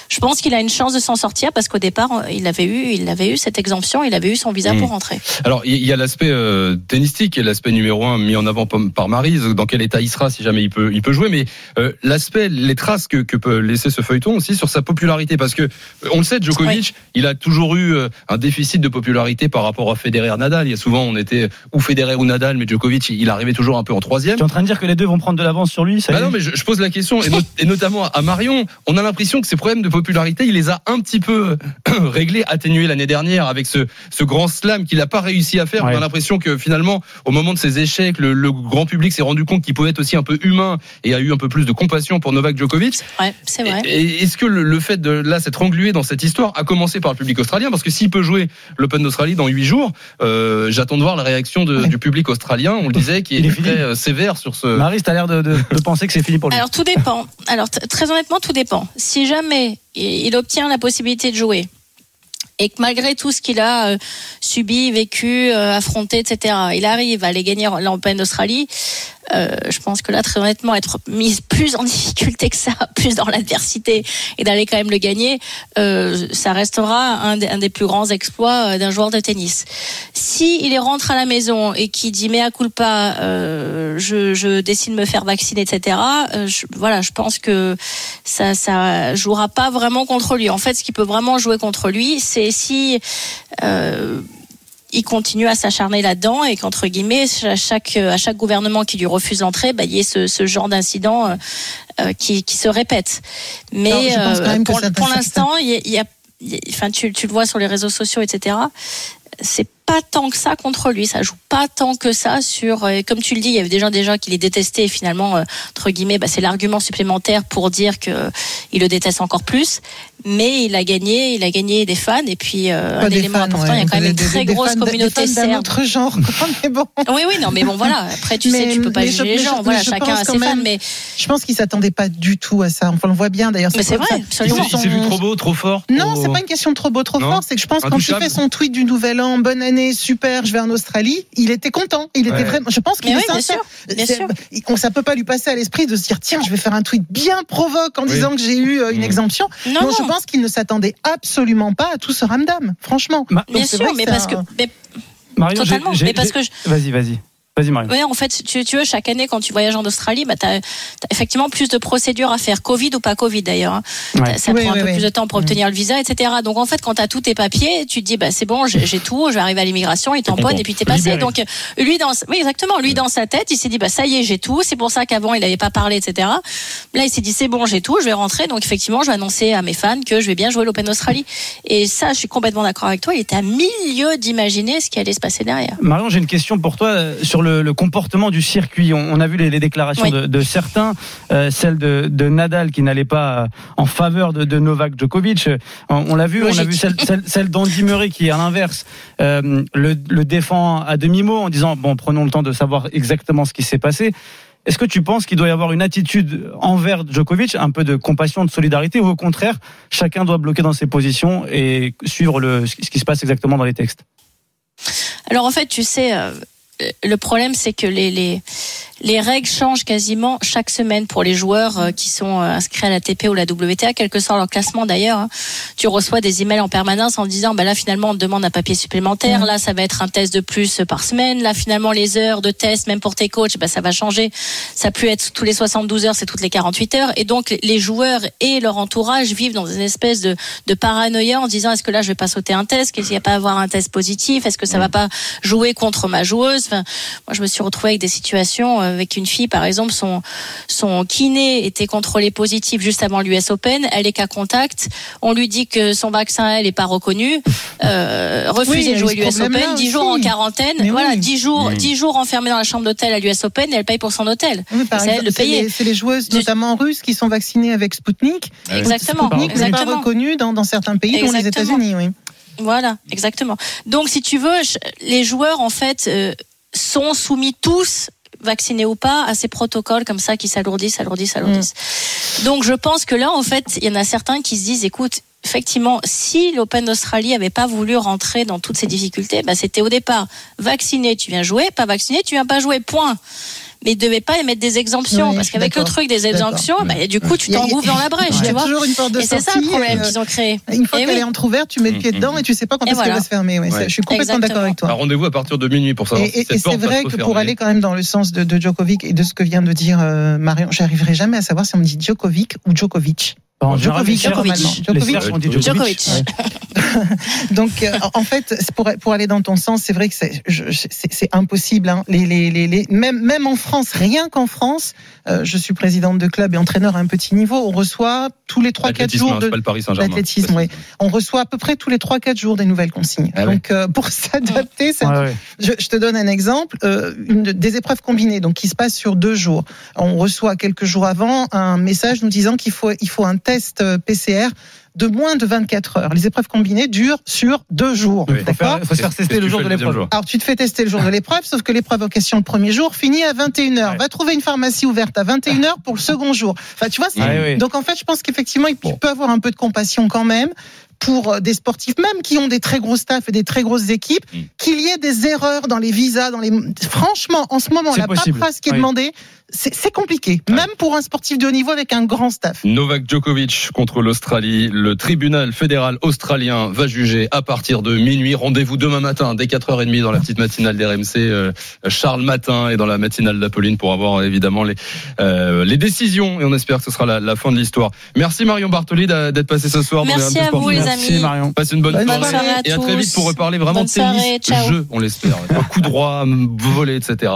[SPEAKER 9] je pense qu'il a une chance de s'en sortir parce qu'au départ, il avait eu, il avait eu cette exemption, il avait eu son visa pour rentrer.
[SPEAKER 3] Alors, il y a l'aspect euh, tennistique et l'aspect numéro un mis en avant par Maryse, dans quel état il sera si jamais il peut, il peut jouer, mais euh, l'aspect, les traces que, que peut laisser ce feuilleton aussi sur sa popularité, parce que euh, on le sait, Djokovic, il a toujours eu euh, un déficit de popularité par rapport à Federer, Nadal. Il y a souvent, on était ou Federer ou Nadal, mais Djokovic, il arrivait toujours un peu en troisième.
[SPEAKER 5] Tu es en train de dire que les deux vont prendre de l'avance sur lui ça
[SPEAKER 3] Bah non, mais je, je pose la question, et, not- et notamment à Marion, on a l'impression que ces problèmes de popularité, il les a un petit peu réglés, atténués l'année dernière avec ce, ce grand slam qu'il n'a pas réussi à faire.
[SPEAKER 5] Ouais.
[SPEAKER 3] On a l'impression que finalement, au moment de ses échecs, le, le grand public s'est rendu compte qu'il pouvait être aussi un peu humain et a eu un peu plus de compassion pour Novak Djokovic.
[SPEAKER 9] Ouais, c'est vrai.
[SPEAKER 3] Est-ce que le, le fait de là s'être englué dans cette histoire a commencé par le public australien Parce que s'il peut jouer l'Open d'Australie dans huit jours, euh, j'attends de voir la réaction de- du public australien. On le disait, qui est, très euh, sévère sur ce.
[SPEAKER 5] Marie, t'as l'air de, de, de penser que c'est fini pour lui.
[SPEAKER 9] Alors tout dépend. Alors très honnêtement, tout dépend. Si jamais il obtient la possibilité de jouer et que malgré tout ce qu'il a euh, subi, vécu, euh, affronté, etc., il arrive à aller gagner l'Open d'Australie, euh, je pense que là, très honnêtement, être mise plus en difficulté que ça, plus dans l'adversité et d'aller quand même le gagner, ça restera un des, plus grands exploits d'un joueur de tennis. Si il rentre à la maison et qu'il dit mea culpa, euh, je, décide de me faire vacciner, etc. je, voilà, je pense que ça, ça jouera pas vraiment contre lui. En fait, ce qui peut vraiment jouer contre lui, c'est si euh, il continue à s'acharner là-dedans et qu'entre guillemets, à chaque, à chaque gouvernement qui lui refuse l'entrée, bah, il y ait ce, ce genre d'incident euh, euh, qui, qui se répète. Mais euh, pour, l'instant, il y a, il y a- il y a- enfin, tu, tu le vois sur les réseaux sociaux, etc. C'est pas tant que ça contre lui, ça joue pas tant que ça sur. euh, comme tu le dis, il y avait déjà des gens qui les détestaient et finalement, euh, entre guillemets, bah, c'est l'argument supplémentaire pour dire que euh, il le déteste encore plus. Mais il a gagné, il a gagné des fans et puis euh, un élément
[SPEAKER 4] fans,
[SPEAKER 9] important,
[SPEAKER 4] ouais.
[SPEAKER 9] il y a quand même
[SPEAKER 4] Des-
[SPEAKER 9] une très
[SPEAKER 4] des
[SPEAKER 9] grosse
[SPEAKER 4] fans de- des
[SPEAKER 9] communauté
[SPEAKER 4] fans
[SPEAKER 9] serbe.
[SPEAKER 4] autre genre. mais bon.
[SPEAKER 9] Oui, oui, non, mais bon, voilà. Après, tu sais, tu peux pas juger les gens.
[SPEAKER 4] mais
[SPEAKER 9] Voilà,
[SPEAKER 4] je
[SPEAKER 9] chacun a ses fans, mais
[SPEAKER 4] Je pense qu'il s'attendait pas du tout à ça. Enfin, on le voit bien d'ailleurs.
[SPEAKER 9] Mais c'est vrai, absolument.
[SPEAKER 3] vu trop beau, trop fort.
[SPEAKER 4] Non, c'est pas une question de trop beau, trop fort. C'est que je pense quand il
[SPEAKER 3] Intouchable.
[SPEAKER 4] fait son tweet du Nouvel An, bonne année, super, je vais en Australie, il était content. Il était
[SPEAKER 3] Ouais.
[SPEAKER 4] vraiment. Je pense qu'il
[SPEAKER 9] Mais
[SPEAKER 4] est
[SPEAKER 9] oui, bien sûr, bien sûr.
[SPEAKER 4] On, ça peut pas lui passer à l'esprit de se dire tiens, je vais faire un tweet bien provoque en
[SPEAKER 3] Oui.
[SPEAKER 4] disant que j'ai eu euh, une
[SPEAKER 3] Mm.
[SPEAKER 4] exemption.
[SPEAKER 9] Non,
[SPEAKER 4] Non, je pense qu'il ne s'attendait absolument pas à tout ce ramdam, franchement.
[SPEAKER 5] Ma-
[SPEAKER 4] Donc,
[SPEAKER 9] Bien sûr,
[SPEAKER 4] vrai
[SPEAKER 9] mais parce que. mais
[SPEAKER 5] Marion,
[SPEAKER 9] totalement. Mais parce que je-
[SPEAKER 5] Vas-y, vas-y. Vas-y.
[SPEAKER 9] Ouais, en fait, tu, tu veux, chaque année, quand tu voyages en Australie, bah, tu as, effectivement plus de procédures à faire, Covid ou pas Covid d'ailleurs. hein.
[SPEAKER 5] Ouais.
[SPEAKER 9] Ça
[SPEAKER 4] Oui,
[SPEAKER 9] prend un
[SPEAKER 4] oui,
[SPEAKER 9] peu
[SPEAKER 4] oui.
[SPEAKER 9] plus de temps pour obtenir le visa, etc. Donc en fait, quand tu as tous tes papiers, tu te dis, bah, c'est bon, j'ai tout, je vais arriver à l'immigration, il tamponne
[SPEAKER 3] content.
[SPEAKER 9] et puis t'es passé.
[SPEAKER 5] Libéré.
[SPEAKER 9] Donc lui, dans, oui, exactement, lui, dans sa tête, il s'est dit, bah, ça y est, j'ai tout. C'est pour ça qu'avant, il n'avait pas parlé, etc. Là, il s'est dit, c'est bon, j'ai tout, je vais rentrer. Donc effectivement, je vais annoncer à mes fans que je vais bien jouer l'Open Australie. Et ça, je suis complètement d'accord avec toi. Il était à milieu d'imaginer ce qui allait se passer derrière.
[SPEAKER 5] Marion, j'ai une question pour toi euh, sur le, le comportement du circuit. On, on a vu les, les déclarations
[SPEAKER 9] Oui.
[SPEAKER 5] de, de certains, euh, celle de, de Nadal qui n'allait pas euh, en faveur de, de Novak Djokovic. Euh, On, on l'a vu, on a vu celle, celle, celle d'Andy Murray qui, à l'inverse, euh, le, le défend à demi-mot en disant bon, prenons le temps de savoir exactement ce qui s'est passé. Est-ce que tu penses qu'il doit y avoir une attitude envers Djokovic, un peu de compassion, de solidarité, ou au contraire, chacun doit bloquer dans ses positions et suivre le, ce qui se passe exactement dans les textes?
[SPEAKER 9] Alors en fait, tu sais, le problème c'est que les, les les règles changent quasiment chaque semaine pour les joueurs euh, qui sont euh, inscrits à la TP ou la WTA, quel que soit leur classement d'ailleurs. hein. Tu reçois des emails en permanence en disant, bah là finalement on te demande un papier supplémentaire, là ça va être un test de plus par semaine, là finalement les heures de test, même pour tes coachs, bah ça va changer. Ça peut être tous les 72 heures, c'est toutes les 48 heures. Et donc les joueurs et leur entourage vivent dans une espèce de, de paranoïa en disant, est-ce que là je vais pas sauter un test, qu'il n'y a pas à avoir un test positif, est-ce que ça va pas jouer contre ma joueuse? Enfin, moi je me suis retrouvée avec des situations euh, avec une fille, par exemple, son, son kiné était contrôlé positif juste avant l'US Open. Elle est qu'à contact. On lui dit que son vaccin, elle, est pas reconnu. Euh, refusé
[SPEAKER 4] Oui,
[SPEAKER 9] de jouer l'US Open. 10 jours en quarantaine.
[SPEAKER 4] Mais
[SPEAKER 9] voilà,
[SPEAKER 4] oui.
[SPEAKER 9] 10 jours. 10 jours enfermés dans la chambre d'hôtel à l'US Open et elle paye pour son hôtel.
[SPEAKER 4] Oui, par
[SPEAKER 9] C'est
[SPEAKER 4] c'est
[SPEAKER 9] payer.
[SPEAKER 4] les, c'est les joueuses, notamment russes, qui sont vaccinées avec Sputnik.
[SPEAKER 9] Exactement.
[SPEAKER 4] Sputnik n'est pas
[SPEAKER 9] Exactement.
[SPEAKER 4] reconnu dans, dans certains pays, dont les
[SPEAKER 9] Exactement.
[SPEAKER 4] États-Unis. Oui.
[SPEAKER 9] Voilà, exactement. Donc, si tu veux, je- les joueurs, en fait, euh, sont soumis tous vaccinés ou pas à ces protocoles comme ça qui s'alourdissent, s'alourdissent, s'alourdissent. Donc, je pense que là, en fait, il y en a certains qui se disent, écoute, effectivement, si l'Open d'Australie avait pas voulu rentrer dans toutes ces difficultés, bah, c'était au départ vacciné, tu viens jouer, pas vacciné, tu viens pas jouer, point. Mais ils devaient pas émettre des exemptions,
[SPEAKER 4] Oui,
[SPEAKER 9] parce qu'avec le truc des exemptions, bah, du coup, tu t'engouffres dans la brèche,
[SPEAKER 4] Il y
[SPEAKER 9] tu
[SPEAKER 4] a
[SPEAKER 9] vois.
[SPEAKER 4] toujours une porte de
[SPEAKER 9] Et c'est ça
[SPEAKER 4] sortie,
[SPEAKER 9] le problème
[SPEAKER 4] euh,
[SPEAKER 9] qu'ils ont créé.
[SPEAKER 4] Une fois
[SPEAKER 9] Eh
[SPEAKER 4] qu'elle
[SPEAKER 9] oui.
[SPEAKER 4] est entrouverte, tu mets le pied
[SPEAKER 3] Mm,
[SPEAKER 4] dedans
[SPEAKER 3] mm.
[SPEAKER 4] et tu sais pas quand est-ce qu'elle va se fermer.
[SPEAKER 3] Ouais.
[SPEAKER 4] Je suis complètement d'accord avec toi.
[SPEAKER 3] Un rendez-vous à partir de minuit pour savoir
[SPEAKER 4] Et,
[SPEAKER 3] si
[SPEAKER 4] et-
[SPEAKER 3] cette
[SPEAKER 4] et
[SPEAKER 3] porte
[SPEAKER 4] c'est vrai que pour aller quand même dans le sens de, de Djokovic et de ce que vient de dire euh, Marion, j'arriverai jamais à savoir si on me dit Djokovic ou Djokovic.
[SPEAKER 5] Les
[SPEAKER 4] Djokovic, Djokovic. Djokovic.
[SPEAKER 5] Djokovic.
[SPEAKER 4] Donc, euh, en fait, pour, pour aller dans ton sens, c'est vrai que c'est je- c'est- c'est impossible. Hein. Les, les, les, les- même, même en France, rien qu'en France, euh, je suis présidente de club et entraîneur à un petit niveau, on reçoit tous les 3-4
[SPEAKER 3] L'athlétisme,
[SPEAKER 4] jours de
[SPEAKER 3] c'est pas le Paris Saint-Germain.
[SPEAKER 4] l'athlétisme, oui. On reçoit à peu près tous les 3-4 jours des nouvelles consignes.
[SPEAKER 3] Ah.
[SPEAKER 4] Donc, euh, pour s'adapter,
[SPEAKER 5] Ouais, ouais.
[SPEAKER 4] je, je te donne un exemple, euh, une, de- des épreuves combinées, donc qui se passent sur deux jours. On reçoit quelques jours avant un message nous disant qu'il faut, il faut un test euh, PCR de moins de 24 heures. Les épreuves combinées durent sur deux jours.
[SPEAKER 5] Il faut,
[SPEAKER 4] D'accord
[SPEAKER 5] faire- faut se faire tester le jour de l'épreuve.
[SPEAKER 4] alors tu te fais tester le jour de l'épreuve, sauf que l'épreuve en question le premier jour finit à 21h.
[SPEAKER 5] Ouais.
[SPEAKER 4] Va trouver une pharmacie ouverte à 21h pour le second jour. Enfin, tu vois,
[SPEAKER 5] ouais.
[SPEAKER 4] donc en fait, je pense qu'effectivement, il peut avoir un peu de compassion quand même pour euh, des sportifs, même qui ont des très gros staffs et des très grosses équipes,
[SPEAKER 3] Mm.
[SPEAKER 4] qu'il y ait des erreurs dans les visas, dans les. Franchement, en ce moment, la paperasse qui est
[SPEAKER 5] Oui.
[SPEAKER 4] demandée, c'est compliqué, même pour un sportif de haut niveau avec un grand staff.
[SPEAKER 3] Novak Djokovic contre l'Australie. Le tribunal fédéral australien va juger à partir de minuit. Rendez-vous demain matin dès 4h30 dans la petite matinale d'RMC. euh, Charles Matin et dans la matinale d'Apolline pour avoir évidemment les, euh, les décisions. Et on espère que ce sera la, la fin de l'histoire. Merci Marion Bartoli d'être passé ce soir.
[SPEAKER 9] Merci à vous, les
[SPEAKER 5] Merci
[SPEAKER 9] amis.
[SPEAKER 5] Marion.
[SPEAKER 3] Passe une bonne,
[SPEAKER 4] Bonne
[SPEAKER 3] soirée.
[SPEAKER 9] soirée à
[SPEAKER 3] et à très vite pour reparler vraiment
[SPEAKER 9] Bonne
[SPEAKER 3] tennis,
[SPEAKER 9] soirée,
[SPEAKER 3] jeu, on l'espère. Coup droit, volet, etc.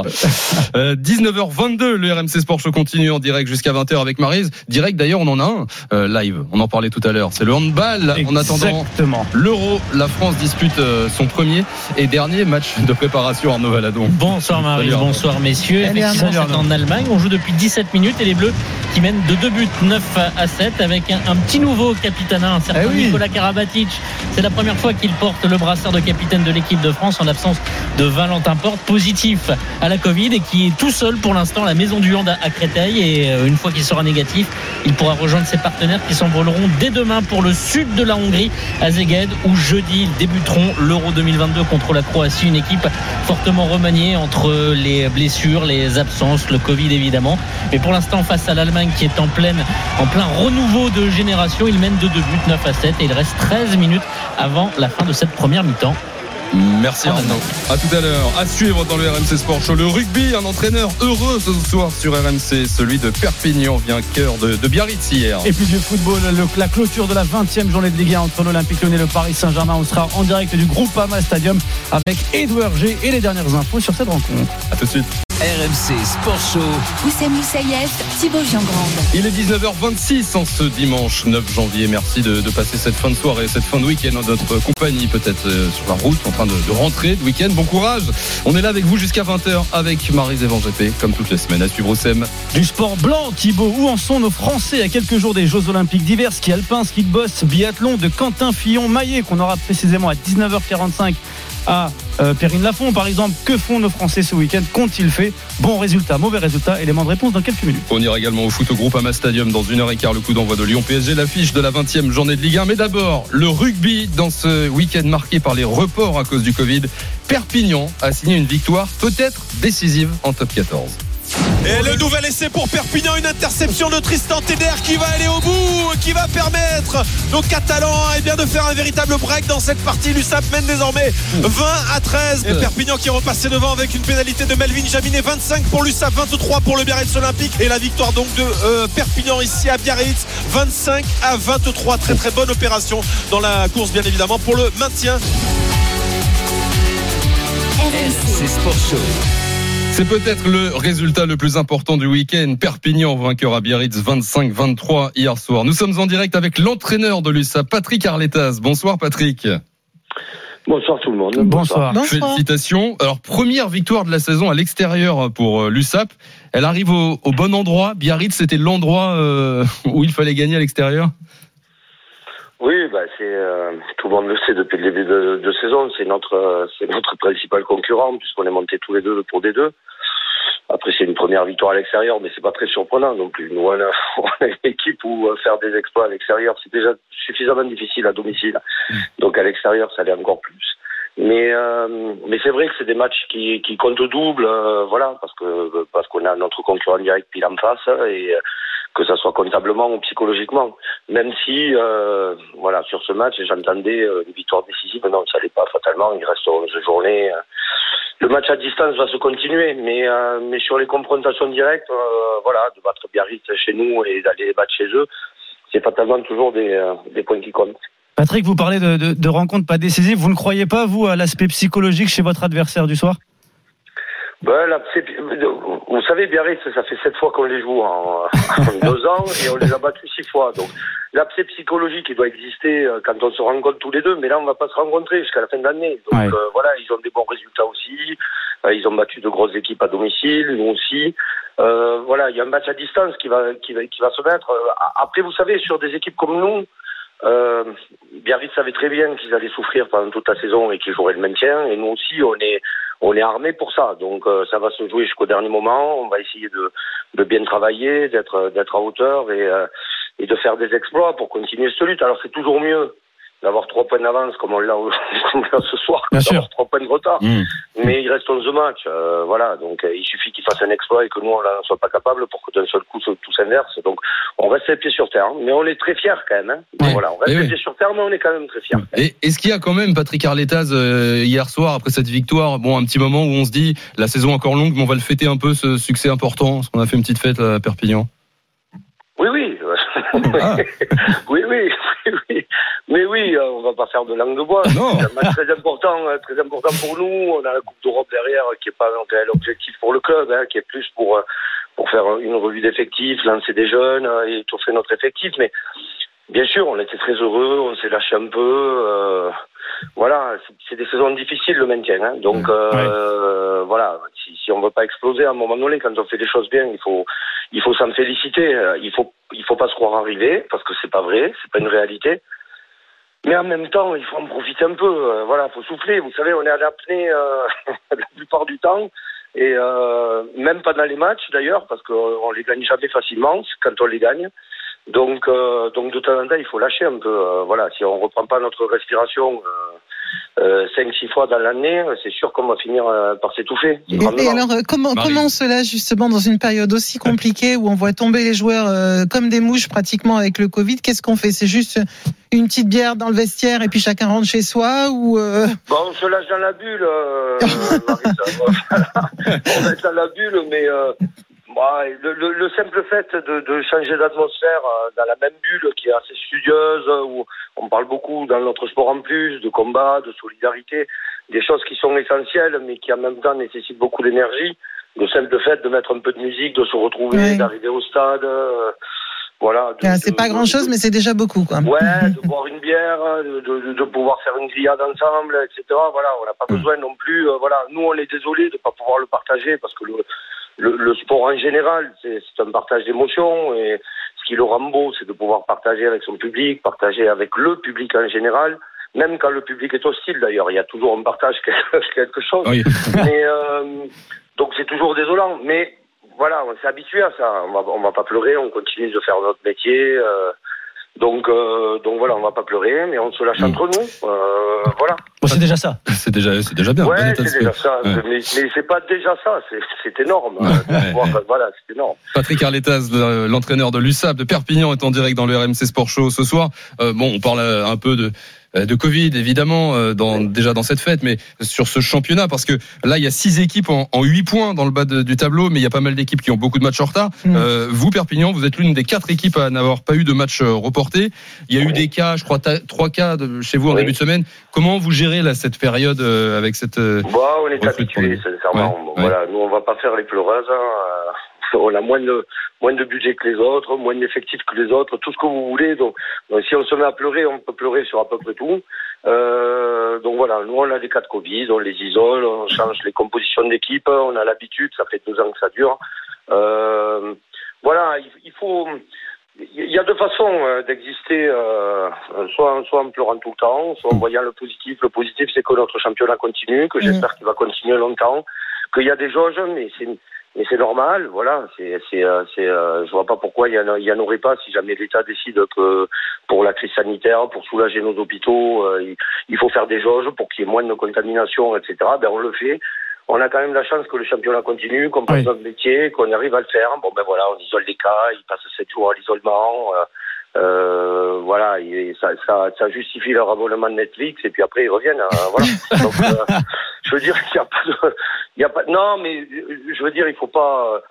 [SPEAKER 3] Euh, 19h22, le RMC Sport Show continue en direct jusqu'à 20h avec Marise. Direct d'ailleurs, on en a un euh, live. On en parlait tout à l'heure. C'est le handball. En attendant
[SPEAKER 5] Exactement.
[SPEAKER 3] l'Euro, la France dispute euh, son premier et dernier match de préparation Arnaud Valadon.
[SPEAKER 11] Bonsoir
[SPEAKER 3] Arnaud.
[SPEAKER 11] bonsoir messieurs. Effectivement, c'est en Allemagne. On joue depuis 17 minutes et les Bleus qui mènent de deux buts, 9 à 7, avec un, un petit nouveau capitana, un certain
[SPEAKER 5] Eh oui.
[SPEAKER 11] Nicolas Karabatic. C'est la première fois qu'il porte le brassard de capitaine de l'équipe de France en l'absence de Valentin Porte, positif à la Covid et qui est tout seul pour l'instant à la maison du Hand à Créteil. Et euh, une fois qu'il sera négatif, il pourra rejoindre ses partenaires qui s'envoleront dès demain pour le sud de la Hongrie, à Szeged, où jeudi débuteront l'Euro 2022 contre la Croatie, une équipe fortement remaniée entre les blessures, les absences, le Covid évidemment. Mais pour l'instant, face à l'Allemagne qui est en, pleine, en plein renouveau de génération, il mène de deux buts, 9 à 7, et il reste 13 minutes avant la fin de cette première mi-temps.
[SPEAKER 3] Merci Arnaud. À tout à l'heure. À suivre dans le RMC Sport Show. Le rugby, un entraîneur heureux ce soir sur RMC, celui de Perpignan, vainqueur de, de Biarritz hier.
[SPEAKER 5] Et puis du football, le- la clôture de la 20e journée de Ligue 1 entre l'Olympique Lyonnais et le Paris Saint-Germain. On sera en direct du groupe Ama Stadium avec Edouard G et les dernières infos sur cette rencontre.
[SPEAKER 3] À tout de suite.
[SPEAKER 2] RMC Sport Show.
[SPEAKER 1] Oussem Moussaïef, Thibaut Giangrande.
[SPEAKER 3] Il est 19h26 en ce dimanche 9 janvier. Merci de, de passer cette fin de soirée, cette fin de week-end en notre compagnie, peut-être euh, sur la route, en train de, de rentrer de week-end. Bon courage. On est là avec vous jusqu'à 20h avec Marie Evan GP, comme toutes les semaines. À suivre au SEM.
[SPEAKER 5] Du sport blanc, Thibaut, où en sont nos Français? À quelques jours des Jeux Olympiques d'hiver Ski alpin, ski de boss, biathlon de Quentin Fillon-Maillet, qu'on aura précisément à 19h45 à euh, Perrine Lafont, par exemple. Que font nos Français ce week-end Qu'ont-ils fait Bon résultat, mauvais résultat Élément de réponse dans quelques minutes.
[SPEAKER 3] On ira également au foot au groupe Stadium dans une heure et quart, le coup d'envoi de Lyon PSG, l'affiche de la 20e journée de Ligue 1. Mais d'abord, le rugby dans ce week-end marqué par les reports à cause du Covid. Perpignan a signé une victoire peut-être décisive en top 14.
[SPEAKER 12] Et le nouvel essai pour Perpignan, une interception de Tristan Teder qui va aller au bout, qui va permettre aux Catalans eh bien, de faire un véritable break dans cette partie. L'USAP mène désormais 20 à 13. Et Perpignan qui est repassé devant avec une pénalité de Melvin Jaminet, 25 pour l'USAP, 23 pour le Biarritz Olympique. Et la victoire donc de euh, Perpignan ici à Biarritz, 25 à 23. Très très bonne opération dans la course bien évidemment pour le maintien.
[SPEAKER 2] RMC Sport Show.
[SPEAKER 3] C'est peut-être le résultat le plus important du week-end. Perpignan vainqueur à Biarritz 25-23 hier soir. Nous sommes en direct avec l'entraîneur de l'USA, Patrick Arletas. Bonsoir Patrick.
[SPEAKER 13] Bonsoir tout le monde.
[SPEAKER 5] Bonsoir.
[SPEAKER 3] Félicitations. Alors première victoire de la saison à l'extérieur pour euh, l'USAP. Elle arrive au, au, bon endroit. Biarritz, c'était l'endroit euh, où il fallait gagner à l'extérieur?
[SPEAKER 13] Oui, bah c'est euh, tout le monde le sait depuis le début de, de saison. C'est notre c'est notre principal concurrent puisqu'on est monté tous les deux pour des deux. Après c'est une première victoire à l'extérieur, mais c'est pas très surprenant non plus. Nous on a, on a une équipe où faire des exploits à l'extérieur c'est déjà suffisamment difficile à domicile. Donc à l'extérieur ça l'est encore plus. Mais euh, mais c'est vrai que c'est des matchs qui qui comptent double, euh, voilà, parce que parce qu'on a notre concurrent direct pile en face et que ça soit comptablement ou psychologiquement. Même si, euh, voilà, sur ce match, j'entendais euh, une victoire décisive. Non, ça n'est pas fatalement. Il reste 11 journées. Le match à distance va se continuer, mais, euh, mais sur les confrontations directes, euh, voilà, de battre Biarritz chez nous et d'aller battre chez eux, c'est fatalement toujours des, euh, des points qui comptent.
[SPEAKER 5] Patrick, vous parlez de, de, de rencontres pas décisives. Vous ne croyez pas, vous, à l'aspect psychologique chez votre adversaire du soir?
[SPEAKER 13] Ben, là, vous savez, Biarritz, ça fait sept fois qu'on les joue en, en deux ans et on les a battus six fois. Donc, l'abcès psychologique, il doit exister euh, quand on se rencontre tous les deux, mais là, on va pas se rencontrer jusqu'à la fin de l'année. Donc,
[SPEAKER 5] Ouais.
[SPEAKER 13] euh, voilà, ils ont des bons résultats aussi. Euh, ils ont battu de grosses équipes à domicile, nous aussi. Euh, voilà, il y a un match à distance qui va, qui va, qui va se mettre. Après, vous savez, sur des équipes comme nous, euh, Biarritz savait très bien qu'ils allaient souffrir pendant toute la saison et qu'ils joueraient le maintien. Et nous aussi, on est, on est armés pour ça. Donc, euh, ça va se jouer jusqu'au dernier moment. On va essayer de, de bien travailler, d'être, d'être à hauteur et, euh, et de faire des exploits pour continuer cette lutte. Alors, c'est toujours mieux d'avoir trois points d'avance comme on l'a, ce soir, d'avoir trois points de retard.
[SPEAKER 3] Mmh.
[SPEAKER 13] Mais il reste 11 matchs, euh, voilà. Donc euh, il suffit qu'ils fassent un exploit et que nous on n'en soit pas capable pour que d'un seul coup tout s'inverse. Donc on reste les pieds sur terre, hein. mais on est très fiers quand même. Hein.
[SPEAKER 3] Ouais.
[SPEAKER 13] Voilà, on reste
[SPEAKER 3] Eh
[SPEAKER 13] les
[SPEAKER 3] oui.
[SPEAKER 13] pieds sur terre, mais on est quand même très fiers.
[SPEAKER 3] Et est-ce qu'il y a quand même, Patrick Arletaz, euh, hier soir, après cette victoire, bon, un petit moment où on se dit, la saison est encore longue, mais on va le fêter un peu, ce succès important, parce qu'on a fait une petite fête à Perpignan?
[SPEAKER 13] Oui, oui.
[SPEAKER 3] Ah.
[SPEAKER 13] oui, oui, oui, oui. Mais oui, euh, on va pas faire de langue de bois.
[SPEAKER 3] Non.
[SPEAKER 13] C'est un match très important, euh, très important pour nous. On a la Coupe d'Europe derrière, euh, qui est pas un réel objectif pour le club, hein, qui est plus pour pour faire une revue d'effectifs, lancer des jeunes et étoffer notre effectif. Mais bien sûr, on était très heureux, on s'est lâché un peu. euh, voilà, c'est- des saisons difficiles le maintien. Hein. Donc euh, voilà, si, si on veut pas exploser à un moment donné, quand on fait les choses bien, il faut il faut s'en féliciter. Il faut il faut pas se croire arrivé parce que c'est pas vrai, c'est pas une réalité. Mais en même temps, il faut en profiter un peu. Euh, voilà, faut souffler. Vous savez, on est à l'apnée euh, la plupart du temps. Et euh, même pendant les matchs d'ailleurs, parce qu'on les gagne jamais facilement quand on les gagne. Donc, euh, donc de temps en temps, il faut lâcher un peu. euh, voilà, si on reprend pas notre respiration euh, euh, 5-6 fois dans l'année, c'est sûr qu'on va finir euh, par s'étouffer.
[SPEAKER 4] Et, alors, euh, comment,
[SPEAKER 3] Marie.
[SPEAKER 4] comment cela, justement, dans une période aussi compliquée où on voit tomber les joueurs euh, comme des mouches pratiquement avec le Covid, qu'est-ce qu'on fait? C'est juste une petite bière dans le vestiaire et puis chacun rentre chez soi ou euh,
[SPEAKER 13] Bon, on se lâche dans la bulle, euh, Marisa. on va être dans la bulle, mais bah, le, le- le simple fait de, de changer d'atmosphère euh, dans la même bulle qui est assez studieuse, euh, où on parle beaucoup dans notre sport en plus de combat, de solidarité, des choses qui sont essentielles, mais qui en même temps nécessitent beaucoup d'énergie. Le simple fait de mettre un peu de musique, de se retrouver,
[SPEAKER 4] Ouais.
[SPEAKER 13] d'arriver au stade, euh, voilà.
[SPEAKER 4] ah, c'est pas
[SPEAKER 13] de-
[SPEAKER 4] grand chose,
[SPEAKER 13] de-
[SPEAKER 4] mais c'est déjà beaucoup, quoi.
[SPEAKER 13] Ouais, de boire une bière, de, pouvoir faire une grillade ensemble, etc. Voilà, on n'a pas besoin non plus. euh, voilà, nous on est désolé de pas pouvoir le partager parce que le, le, le sport en général, c'est un partage d'émotions et ce qui le rend beau, c'est de pouvoir partager avec son public, partager avec le public en général. même quand le public est hostile d'ailleurs, il y a toujours un partage quelque, quelque chose.
[SPEAKER 3] Oui.
[SPEAKER 13] Mais euh, donc c'est toujours désolant. Mais voilà, on s'est habitué à ça. On va, on va pas pleurer, on continue de faire notre métier. euh, donc, euh, donc voilà, on va pas pleurer, mais on se lâche entre nous. Euh, voilà.
[SPEAKER 5] Bon, c'est déjà ça.
[SPEAKER 3] C'est déjà, c'est déjà bien.
[SPEAKER 13] Ouais, c'est déjà ça.
[SPEAKER 3] Ouais.
[SPEAKER 13] Mais, mais c'est pas déjà ça. C'est, c'est énorme.
[SPEAKER 3] Ouais,
[SPEAKER 13] voilà, c'est énorme.
[SPEAKER 3] Patrick Arletaz, le- l'entraîneur de l'USAP de Perpignan, est en direct dans le RMC Sport Show ce soir. Euh, bon, on parle euh, un peu de de Covid évidemment euh, déjà dans cette fête mais sur ce championnat parce que là il y a six équipes en, en 8 points dans le bas de- du tableau mais il y a pas mal d'équipes qui ont beaucoup de matchs en retard
[SPEAKER 4] Mm.
[SPEAKER 3] Euh, vous Perpignan vous êtes l'une des quatre équipes à n'avoir pas eu de match euh, reporté il y a eu des cas je crois trois cas de, chez vous en début de semaine comment vous gérez là cette période euh, avec cette euh,
[SPEAKER 13] Bon, on est habitué, sincèrement. Voilà, nous, on va pas faire les pleureuses. hein. Euh, On a moins de moins de budget que les autres, moins d'effectifs que les autres, tout ce que vous voulez. Donc, donc, si on se met à pleurer, on peut pleurer sur à peu près tout. Euh, donc voilà, nous on a des cas de Covid, on les isole, on change les compositions d'équipe, on a l'habitude, ça fait deux ans que ça dure. Euh, voilà, il, il faut. Il y a deux façons euh, d'exister, euh, soit, soit en pleurant tout le temps, soit en voyant le positif. Le positif, c'est que notre championnat continue, que j'espère qu'il va continuer longtemps, qu'il y a des jauges, mais c'est mais c'est normal, voilà. C'est c'est euh, c'est. euh, je vois pas pourquoi il y en a- il y en aurait pas si jamais l'État décide que pour la crise sanitaire, pour soulager nos hôpitaux, euh, il, faut faire des jauges pour qu'il y ait moins de contamination, etc. Ben on le fait. On a quand même la chance que le championnat continue, qu'on fasse
[SPEAKER 5] Oui.
[SPEAKER 13] notre métier, qu'on arrive à le faire. Bon ben voilà, on isole les cas, ils passent sept jours à l'isolement. euh, euh, voilà, et ça, ça, ça justifie leur abonnement de Netflix et puis après ils reviennent. euh, voilà. Donc, euh, je veux dire qu'il n'y a pas de, il y a pas. Non, mais euh, je veux dire, il faut pas.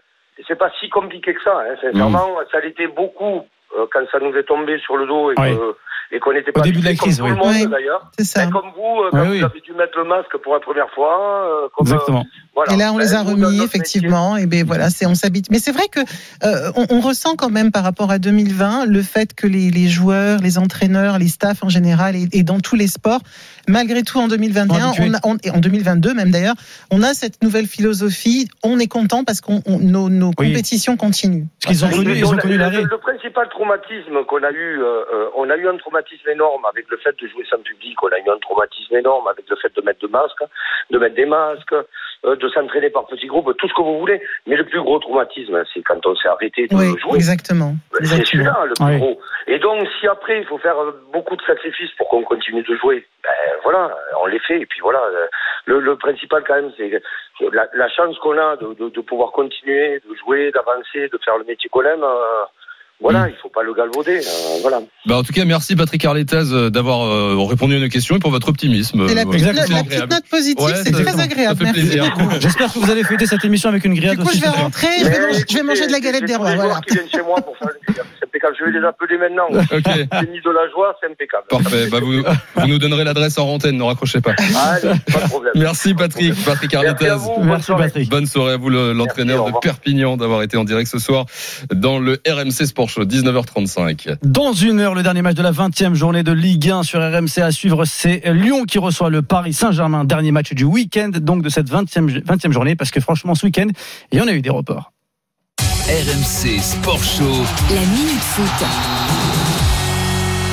[SPEAKER 13] C'est pas si compliqué que ça. Hein, sincèrement, ça l'était beaucoup euh, quand ça nous est tombé sur le dos et
[SPEAKER 5] Oui.
[SPEAKER 13] que et qu'on n'était pas
[SPEAKER 5] début de la crise,
[SPEAKER 13] comme tout
[SPEAKER 5] oui.
[SPEAKER 13] le monde
[SPEAKER 4] Oui.
[SPEAKER 13] d'ailleurs.
[SPEAKER 4] C'est ça.
[SPEAKER 13] Comme vous, quand
[SPEAKER 5] Oui,
[SPEAKER 13] vous avez dû mettre le masque pour la première fois. euh, comme, euh,
[SPEAKER 5] Exactement.
[SPEAKER 13] Voilà.
[SPEAKER 4] Et là, on
[SPEAKER 13] Ben,
[SPEAKER 4] les a remis, effectivement. Et ben voilà, c'est on s'habite. Mais c'est vrai que euh, on, on ressent quand même par rapport à 2020 le fait que les, les joueurs, les entraîneurs, les staffs en général et, et dans tous les sports, malgré tout en 2021,
[SPEAKER 5] Habitués.
[SPEAKER 4] on a, on- et en 2022 même d'ailleurs, on a cette nouvelle philosophie. On est content parce qu'on on- nos, nos
[SPEAKER 5] Oui.
[SPEAKER 4] compétitions continuent.
[SPEAKER 5] Parce qu'ils ont connu,
[SPEAKER 13] le-
[SPEAKER 5] ils ont
[SPEAKER 13] le-
[SPEAKER 5] connu
[SPEAKER 13] le,
[SPEAKER 5] l'arrêt.
[SPEAKER 13] le principal traumatisme qu'on a eu, euh, euh, on a eu un traumatisme énorme avec le fait de jouer sans public. On a eu un traumatisme énorme avec le fait de mettre de masques, de mettre des masques, de s'entraîner par petits groupes, tout ce que vous voulez. Mais le plus gros traumatisme, c'est quand on s'est arrêté de
[SPEAKER 4] Oui,
[SPEAKER 13] jouer.
[SPEAKER 4] exactement.
[SPEAKER 13] C'est
[SPEAKER 4] exactement.
[SPEAKER 13] celui-là le plus
[SPEAKER 5] Oui.
[SPEAKER 13] gros. Et donc, si après il faut faire euh, beaucoup de sacrifices pour qu'on continue de jouer, ben voilà, on les fait. Et puis voilà, euh, le, le principal quand même, c'est la, la chance qu'on a de, de, de pouvoir continuer, de jouer, d'avancer, de faire le métier qu'on aime. euh, voilà, il faut pas le galvauder. euh, voilà.
[SPEAKER 3] Bah, en tout cas, merci Patrick Arletaz euh, d'avoir euh, répondu à nos questions et pour votre optimisme.
[SPEAKER 4] Et la, petite,
[SPEAKER 3] voilà,
[SPEAKER 4] note-
[SPEAKER 3] c'est
[SPEAKER 4] la petite note positive,
[SPEAKER 3] Ouais,
[SPEAKER 4] c'est très agréable.
[SPEAKER 5] J'espère que vous allez fêter cette émission avec une grillade
[SPEAKER 4] Du coup,
[SPEAKER 5] aussi.
[SPEAKER 4] je vais rentrer, je vais, manger, je vais manger de la
[SPEAKER 13] écoutez,
[SPEAKER 4] galette des rois. Voilà.
[SPEAKER 13] joueurs qui viennent chez moi pour faire le c'est impeccable. Je vais les appeler maintenant.
[SPEAKER 3] Ok.
[SPEAKER 13] J'ai mis de la joie, c'est impeccable.
[SPEAKER 3] Parfait. Bah, vous, vous nous donnerez l'adresse en antenne, ne raccrochez pas.
[SPEAKER 13] Allez, pas de problème.
[SPEAKER 3] Merci Patrick, Patrick
[SPEAKER 13] Merci à
[SPEAKER 3] Arletaz.
[SPEAKER 13] vous. bonne
[SPEAKER 5] Merci
[SPEAKER 13] soirée.
[SPEAKER 5] Patrick.
[SPEAKER 3] Bonne soirée à vous, le- l'entraîneur de. Perpignan, d'avoir été en direct ce soir dans le RMC Sport Show, 19h35.
[SPEAKER 5] Dans une heure, le dernier match de la 20e journée de Ligue 1 sur RMC à suivre, c'est Lyon qui reçoit le Paris Saint-Germain. Dernier match du week-end, donc de cette 20e, 20e journée, parce que franchement, ce week-end, il y en a eu des reports.
[SPEAKER 2] RMC Sport Show.
[SPEAKER 1] La Minute Foot.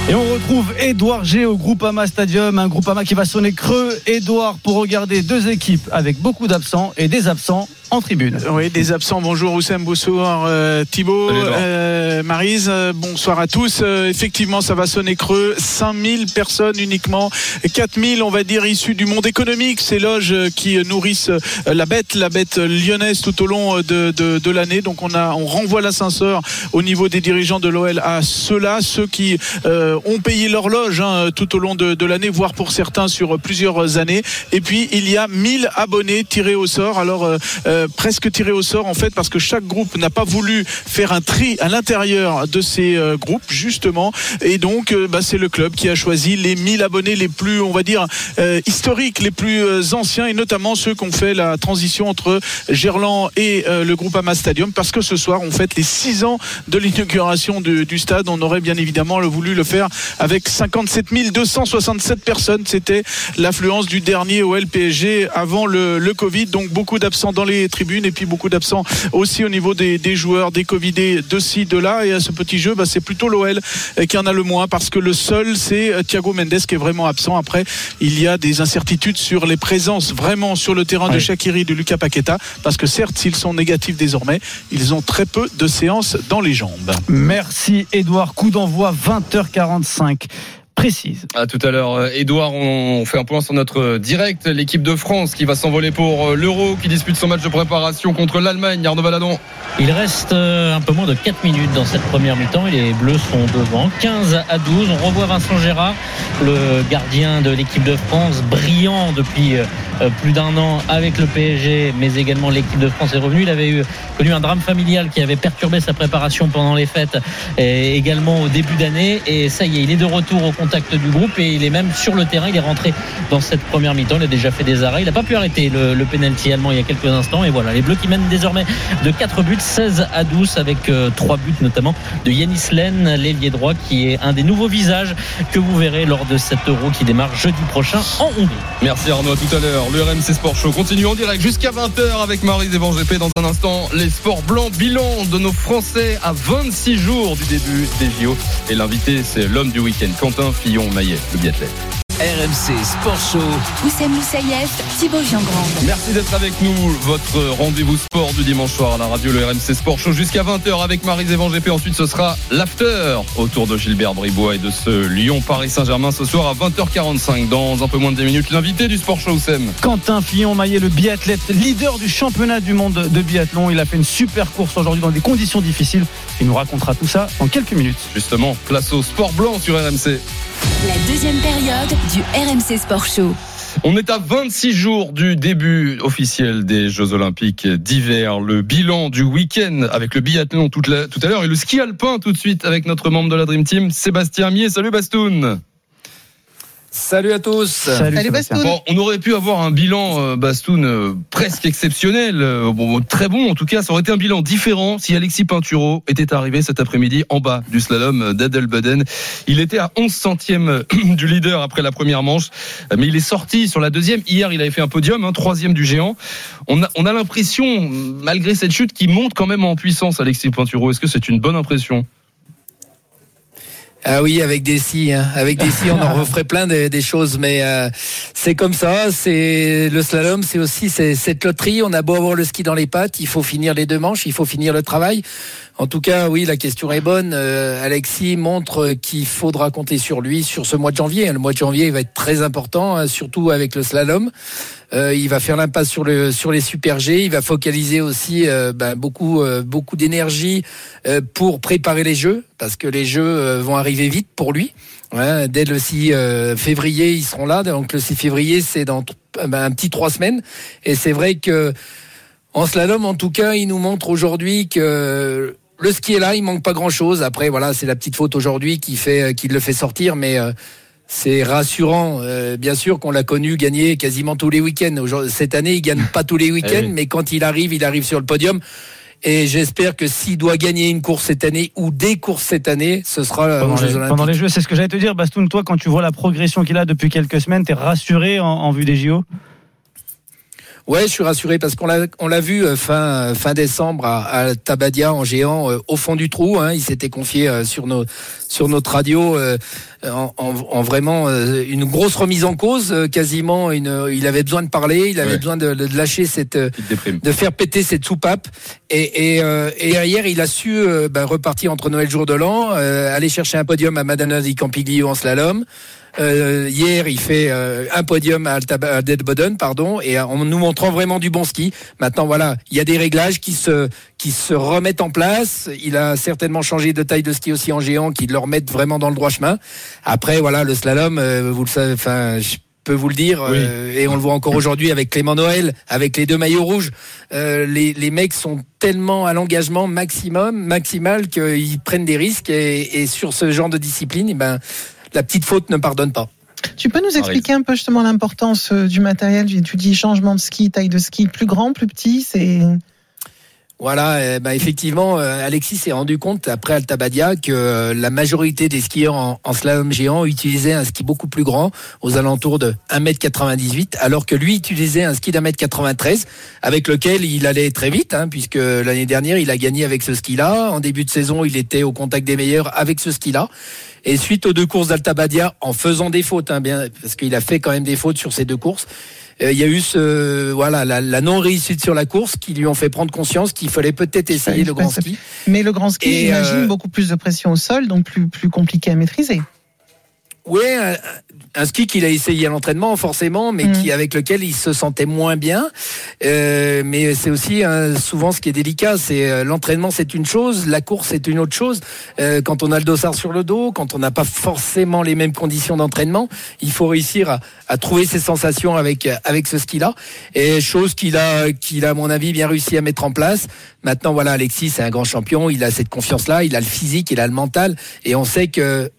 [SPEAKER 5] Et on retrouve Edouard G au Groupama Stadium, un Groupama qui va sonner creux. Edouard pour regarder deux équipes avec beaucoup d'absents et des absents en tribune.
[SPEAKER 14] Oui, des absents. Bonjour Oussem, bonsoir euh, Thibaut, euh, Marise, euh, bonsoir à tous. Euh, effectivement, ça va sonner creux. 5000 personnes uniquement, 4000 on va dire issus du monde économique, ces loges euh, qui nourrissent la bête, la bête lyonnaise tout au long de, de, de l'année. Donc on a, on renvoie l'ascenseur au niveau des dirigeants de l'OL à ceux-là, ceux qui euh, ont payé leur loge hein, tout au long de, de l'année, voire pour certains sur plusieurs années. Et puis il y a 1000 abonnés tirés au sort. Alors euh, presque tirés au sort en fait parce que chaque groupe n'a pas voulu faire un tri à l'intérieur de ces euh, groupes justement. Et donc euh, bah, c'est le club qui a choisi les 1000 abonnés les plus, on va dire, historiques, les plus anciens et notamment ceux qui ont fait la transition entre Gerland et le groupe Ama Stadium parce que ce soir on fête les 6 ans de l'inauguration du, stade. On aurait bien évidemment voulu le faire avec 57 267 personnes. C'était l'affluence du dernier au LPSG avant le Covid. Donc beaucoup d'absents dans les les tribunes et puis beaucoup d'absents aussi au niveau des, des joueurs, des Covidés de ci, de là. Et à ce petit jeu, bah, c'est plutôt l'OL qui en a le moins parce que le seul, c'est Thiago Mendes qui est vraiment absent. Après, il y a des incertitudes sur les présences vraiment sur le terrain de
[SPEAKER 5] Ouais.
[SPEAKER 14] Shakiri, de Lucas Paqueta, parce que certes, s'ils sont négatifs désormais, ils ont très peu de séances dans les jambes.
[SPEAKER 5] Merci Edouard. Coup d'envoi 20h45. Précise.
[SPEAKER 3] À tout à l'heure, Euh, Edouard. On fait un point sur notre direct. L'équipe de France qui va s'envoler pour euh, l'Euro, qui dispute son match de préparation contre l'Allemagne. Arnaud Valadon.
[SPEAKER 11] Il reste euh, un peu moins de 4 minutes dans cette première mi-temps et les Bleus sont devant. 15 à 12. On revoit Vincent Gérard, le gardien de l'équipe de France, brillant depuis euh, plus d'un an avec le PSG, mais également l'équipe de France est revenue. Il avait eu, connu un drame familial qui avait perturbé sa préparation pendant les fêtes et également au début d'année. Et ça y est, il est de retour au contact du groupe et il est même sur le terrain. Il est rentré dans cette première mi-temps. Il a déjà fait des arrêts. Il n'a pas pu arrêter le, le penalty allemand il y a quelques instants. Et voilà, les Bleus qui mènent désormais de 4 buts, 16 à 12 avec 3 buts notamment de Yanis Len, l'ailier droit qui est un des nouveaux visages que vous verrez lors de cet Euro qui démarre jeudi prochain en Hongrie.
[SPEAKER 3] Merci Arnaud, à tout à l'heure. Le RMC Sport Show continue en direct jusqu'à 20h avec Marie Van GP. Dans un instant, les sports blancs, bilan de nos Français à 26 jours du début des JO. Et l'invité, c'est l'homme du week-end, Quentin Fillon-Maillet, le biathlète.
[SPEAKER 2] RMC Sport Show.
[SPEAKER 1] Oussem Moussaïef, Thibaut Giangrande.
[SPEAKER 3] Merci d'être avec nous. Votre rendez-vous sport du dimanche soir à la radio, le RMC Sport Show jusqu'à 20h avec Marie Van GP. Ensuite, ce sera l'after autour de Gilbert Bribois et de ce Lyon-Paris Saint-Germain ce soir à 20h45. Dans un peu moins de 10 minutes, l'invité du Sport Show, Oussem.
[SPEAKER 5] Quentin Fillon-Maillet, le biathlète, leader du championnat du monde de biathlon. Il a fait une super course aujourd'hui dans des conditions difficiles. Il nous racontera tout ça dans quelques minutes.
[SPEAKER 3] Justement, place au sport blanc sur RMC.
[SPEAKER 1] La deuxième période du RMC Sport Show.
[SPEAKER 3] On est à 26 jours du début officiel des Jeux Olympiques d'hiver. Le bilan du week-end avec le biathlon tout, à l'heure et le ski alpin tout de suite avec notre membre de la Dream Team, Sébastien Mier. Salut Bastoun.
[SPEAKER 15] Salut à tous.
[SPEAKER 5] Salut.
[SPEAKER 3] Bon, on aurait pu avoir un bilan euh, Bastoun euh, presque exceptionnel, euh, bon, très bon en tout cas. Ça aurait été un bilan différent si Alexis Pinturo était arrivé cet après-midi en bas du slalom d'Adelboden. Il était à 11 centièmes du leader après la première manche, mais il est sorti sur la deuxième. Hier, il avait fait un podium, hein, troisième du géant. On a, on a l'impression, malgré cette chute, qu'il monte quand même en puissance, Alexis Pinturo. Est-ce que c'est une bonne impression?
[SPEAKER 15] Ah oui, avec des si, hein. avec des si, on en referait plein des, des choses, mais euh, c'est comme ça. C'est le slalom, c'est aussi c'est- cette loterie. On a beau avoir le ski dans les pattes, il faut finir les deux manches, il faut finir le travail. En tout cas, oui, la question est bonne. Euh, Alexis montre qu'il faudra compter sur lui sur ce mois de janvier. Le mois de janvier il va être très important, hein, surtout avec le slalom. Euh, il va faire l'impasse sur le sur les super G. Il va focaliser aussi euh, ben, beaucoup euh, beaucoup d'énergie euh, pour préparer les jeux parce que les jeux euh, vont arriver vite pour lui. Dès le 6 euh, février, ils seront là. Donc le 6 février, c'est dans ben, un petit trois semaines. Et c'est vrai que en slalom, en tout cas, il nous montre aujourd'hui que le ski est là, il manque pas grand chose. Après, voilà, c'est la petite faute aujourd'hui qui fait, qui le fait sortir, mais euh, c'est rassurant. Euh, bien sûr qu'on l'a connu gagner quasiment tous les week-ends. Cette année, il gagne pas tous les week-ends,
[SPEAKER 3] Eh oui.
[SPEAKER 15] mais quand il arrive, il arrive sur le podium. Et j'espère que s'il doit gagner une course cette année ou des courses cette année, ce sera euh,
[SPEAKER 5] Pendant
[SPEAKER 15] Jeux
[SPEAKER 5] les,
[SPEAKER 15] Olympiques.
[SPEAKER 5] pendant les Jeux, c'est ce que j'allais te dire, Bastoun. Toi, quand tu vois la progression qu'il a depuis quelques semaines, t'es rassuré en, en vue des JO
[SPEAKER 15] Ouais, je suis rassuré parce qu'on l'a on l'a vu euh, fin fin décembre à, Tabadia en géant euh, au fond du trou. Hein, il s'était confié euh, sur nos sur notre radio euh, en, en- en vraiment euh, une grosse remise en cause, euh, quasiment. Une, il avait besoin de parler, il avait
[SPEAKER 3] Ouais.
[SPEAKER 15] besoin de, de lâcher cette euh, de faire péter cette soupape. Et, et, euh, et hier, il a su euh, bah, repartir entre Noël jour de l'an, euh, aller chercher un podium à Madonna di Campiglio en slalom. Euh, hier, il fait euh, un podium à, Alta, à Deadboden, pardon, et en nous montrant vraiment du bon ski. Maintenant, voilà, il y a des réglages qui se qui se remettent en place. Il a certainement changé de taille de ski aussi en géant, qui le remettent vraiment dans le droit chemin. Après, voilà, le slalom, euh, vous le savez, enfin. je peux vous le dire,
[SPEAKER 3] Oui.
[SPEAKER 15] euh, et on le voit encore aujourd'hui avec Clément Noël, avec les deux maillots rouges. Euh, les, les mecs sont tellement à l'engagement maximum, maximal, qu'ils prennent des risques. Et, et sur ce genre de discipline, eh ben, la petite faute ne pardonne pas.
[SPEAKER 4] Tu peux nous expliquer un peu justement l'importance du matériel? Tu dis changement de ski, taille de ski, plus grand, plus petit, c'est
[SPEAKER 15] Voilà, ben, effectivement, euh, Alexis s'est rendu compte après Altabadia que euh, la majorité des skieurs en, slalom géant utilisaient un ski beaucoup plus grand, aux alentours de 1m98, alors que lui utilisait un ski d'un mètre 93, avec lequel il allait très vite, hein, puisque l'année dernière, il a gagné avec ce ski-là. En début de saison, il était au contact des meilleurs avec ce ski-là. Et suite aux deux courses d'Altabadia, en faisant des fautes, hein, bien, parce qu'il a fait quand même des fautes sur ces deux courses, il y a eu ce voilà la, la non réussite sur la course qui lui ont fait prendre conscience qu'il fallait peut-être essayer le grand ski.
[SPEAKER 4] Mais le grand ski, j'imagine,
[SPEAKER 15] euh,
[SPEAKER 4] beaucoup plus de pression au sol, donc plus, plus compliqué à maîtriser.
[SPEAKER 15] Oui, un, un ski qu'il a essayé à l'entraînement forcément, mais qui avec lequel il se sentait moins bien. Euh, mais c'est aussi hein, souvent ce qui est délicat, c'est euh, l'entraînement c'est une chose, la course c'est une autre chose. Euh, quand on a le dossard sur le dos, quand on n'a pas forcément les mêmes conditions d'entraînement, il faut réussir à, à trouver ses sensations avec avec ce ski-là. Et chose qu'il a qu'il a à mon avis bien réussi à mettre en place. Maintenant voilà, Alexis c'est un grand champion, il a cette confiance-là, il a le physique, il a le mental, et on sait que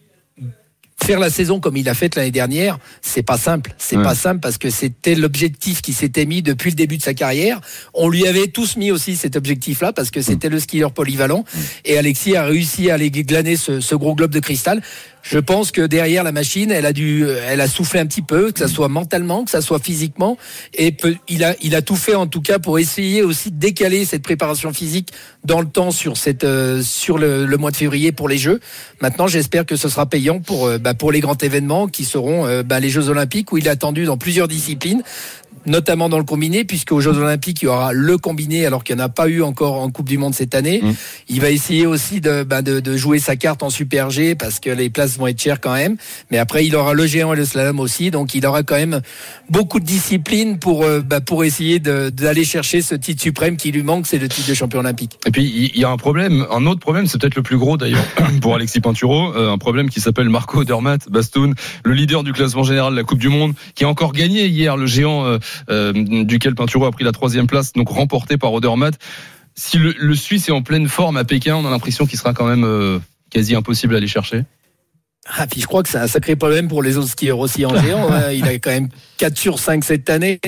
[SPEAKER 15] faire la saison comme il a fait l'année dernière, c'est pas simple. C'est
[SPEAKER 3] Ouais.
[SPEAKER 15] pas simple parce que c'était l'objectif qui s'était mis depuis le début de sa carrière. On lui avait tous mis aussi cet objectif-là parce que c'était le skieur polyvalent. Et Alexis a réussi à aller glaner ce, ce gros globe de cristal. Je pense que derrière la machine, elle a dû, elle soufflé un petit peu, que ça soit mentalement, que ça soit physiquement, et il a, il a tout fait en tout cas pour essayer aussi de décaler cette préparation physique dans le temps sur euh, le, mois de février pour les Jeux. Maintenant, j'espère que ce sera payant pour, euh, bah, les grands événements qui seront euh, bah, les Jeux Olympiques où il est attendu dans plusieurs disciplines notamment dans le combiné, puisque aux Jeux Olympiques, il y aura le combiné, alors qu'il n'y en a pas eu encore en Coupe du Monde cette année. Il va essayer aussi de, bah, de, de jouer sa carte en Super G, parce que les places vont être chères quand même. Mais après, il aura le géant et le slalom aussi, donc il aura quand même beaucoup de disciplines pour, euh, bah, pour essayer d'aller chercher ce titre suprême qui lui manque, c'est le titre de champion olympique.
[SPEAKER 3] Et puis il y a un problème, un autre problème, c'est peut-être le plus gros d'ailleurs pour Alexis Pinturo, euh, un problème qui s'appelle Marco Dermat Bastoun, le leader du classement général de la Coupe du Monde, qui a encore gagné hier le géant euh, duquel Pinturo a pris la troisième place, donc remporté par Odermatt. Si le, Suisse est en pleine forme à Pékin, on a l'impression qu'il sera quand même euh, quasi impossible à aller chercher.
[SPEAKER 15] Ah, puis je crois que c'est un sacré problème pour les autres skieurs aussi en géant. hein. Il a quand même 4 sur 5 cette année.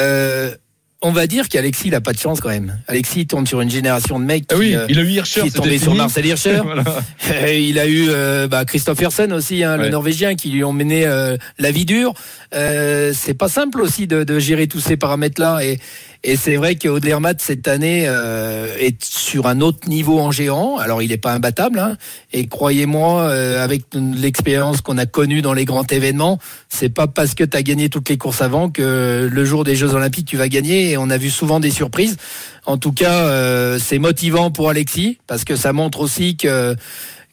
[SPEAKER 15] Euh, on va dire qu'Alexis, il a pas de chance quand même. Alexis il tourne sur une génération de mecs qui, euh,
[SPEAKER 3] il a eu Hirscher,
[SPEAKER 15] qui est tombé sur. Marcel Hirscher.
[SPEAKER 3] Voilà.
[SPEAKER 15] Il a eu euh, bah, Christophe Hersen aussi, hein, le. Norvégien, qui lui ont mené euh, la vie dure. Euh, c'est pas simple aussi de, de gérer tous ces paramètres-là. Et, et c'est vrai qu'Audermatt cette année euh, est sur un autre niveau en géant. Alors il n'est pas imbattable. Hein, et croyez-moi, euh, avec l'expérience qu'on a connue dans les grands événements, c'est pas parce que tu as gagné toutes les courses avant que le jour des Jeux Olympiques tu vas gagner. Et on a vu souvent des surprises. En tout cas, euh, c'est motivant pour Alexis parce que ça montre aussi que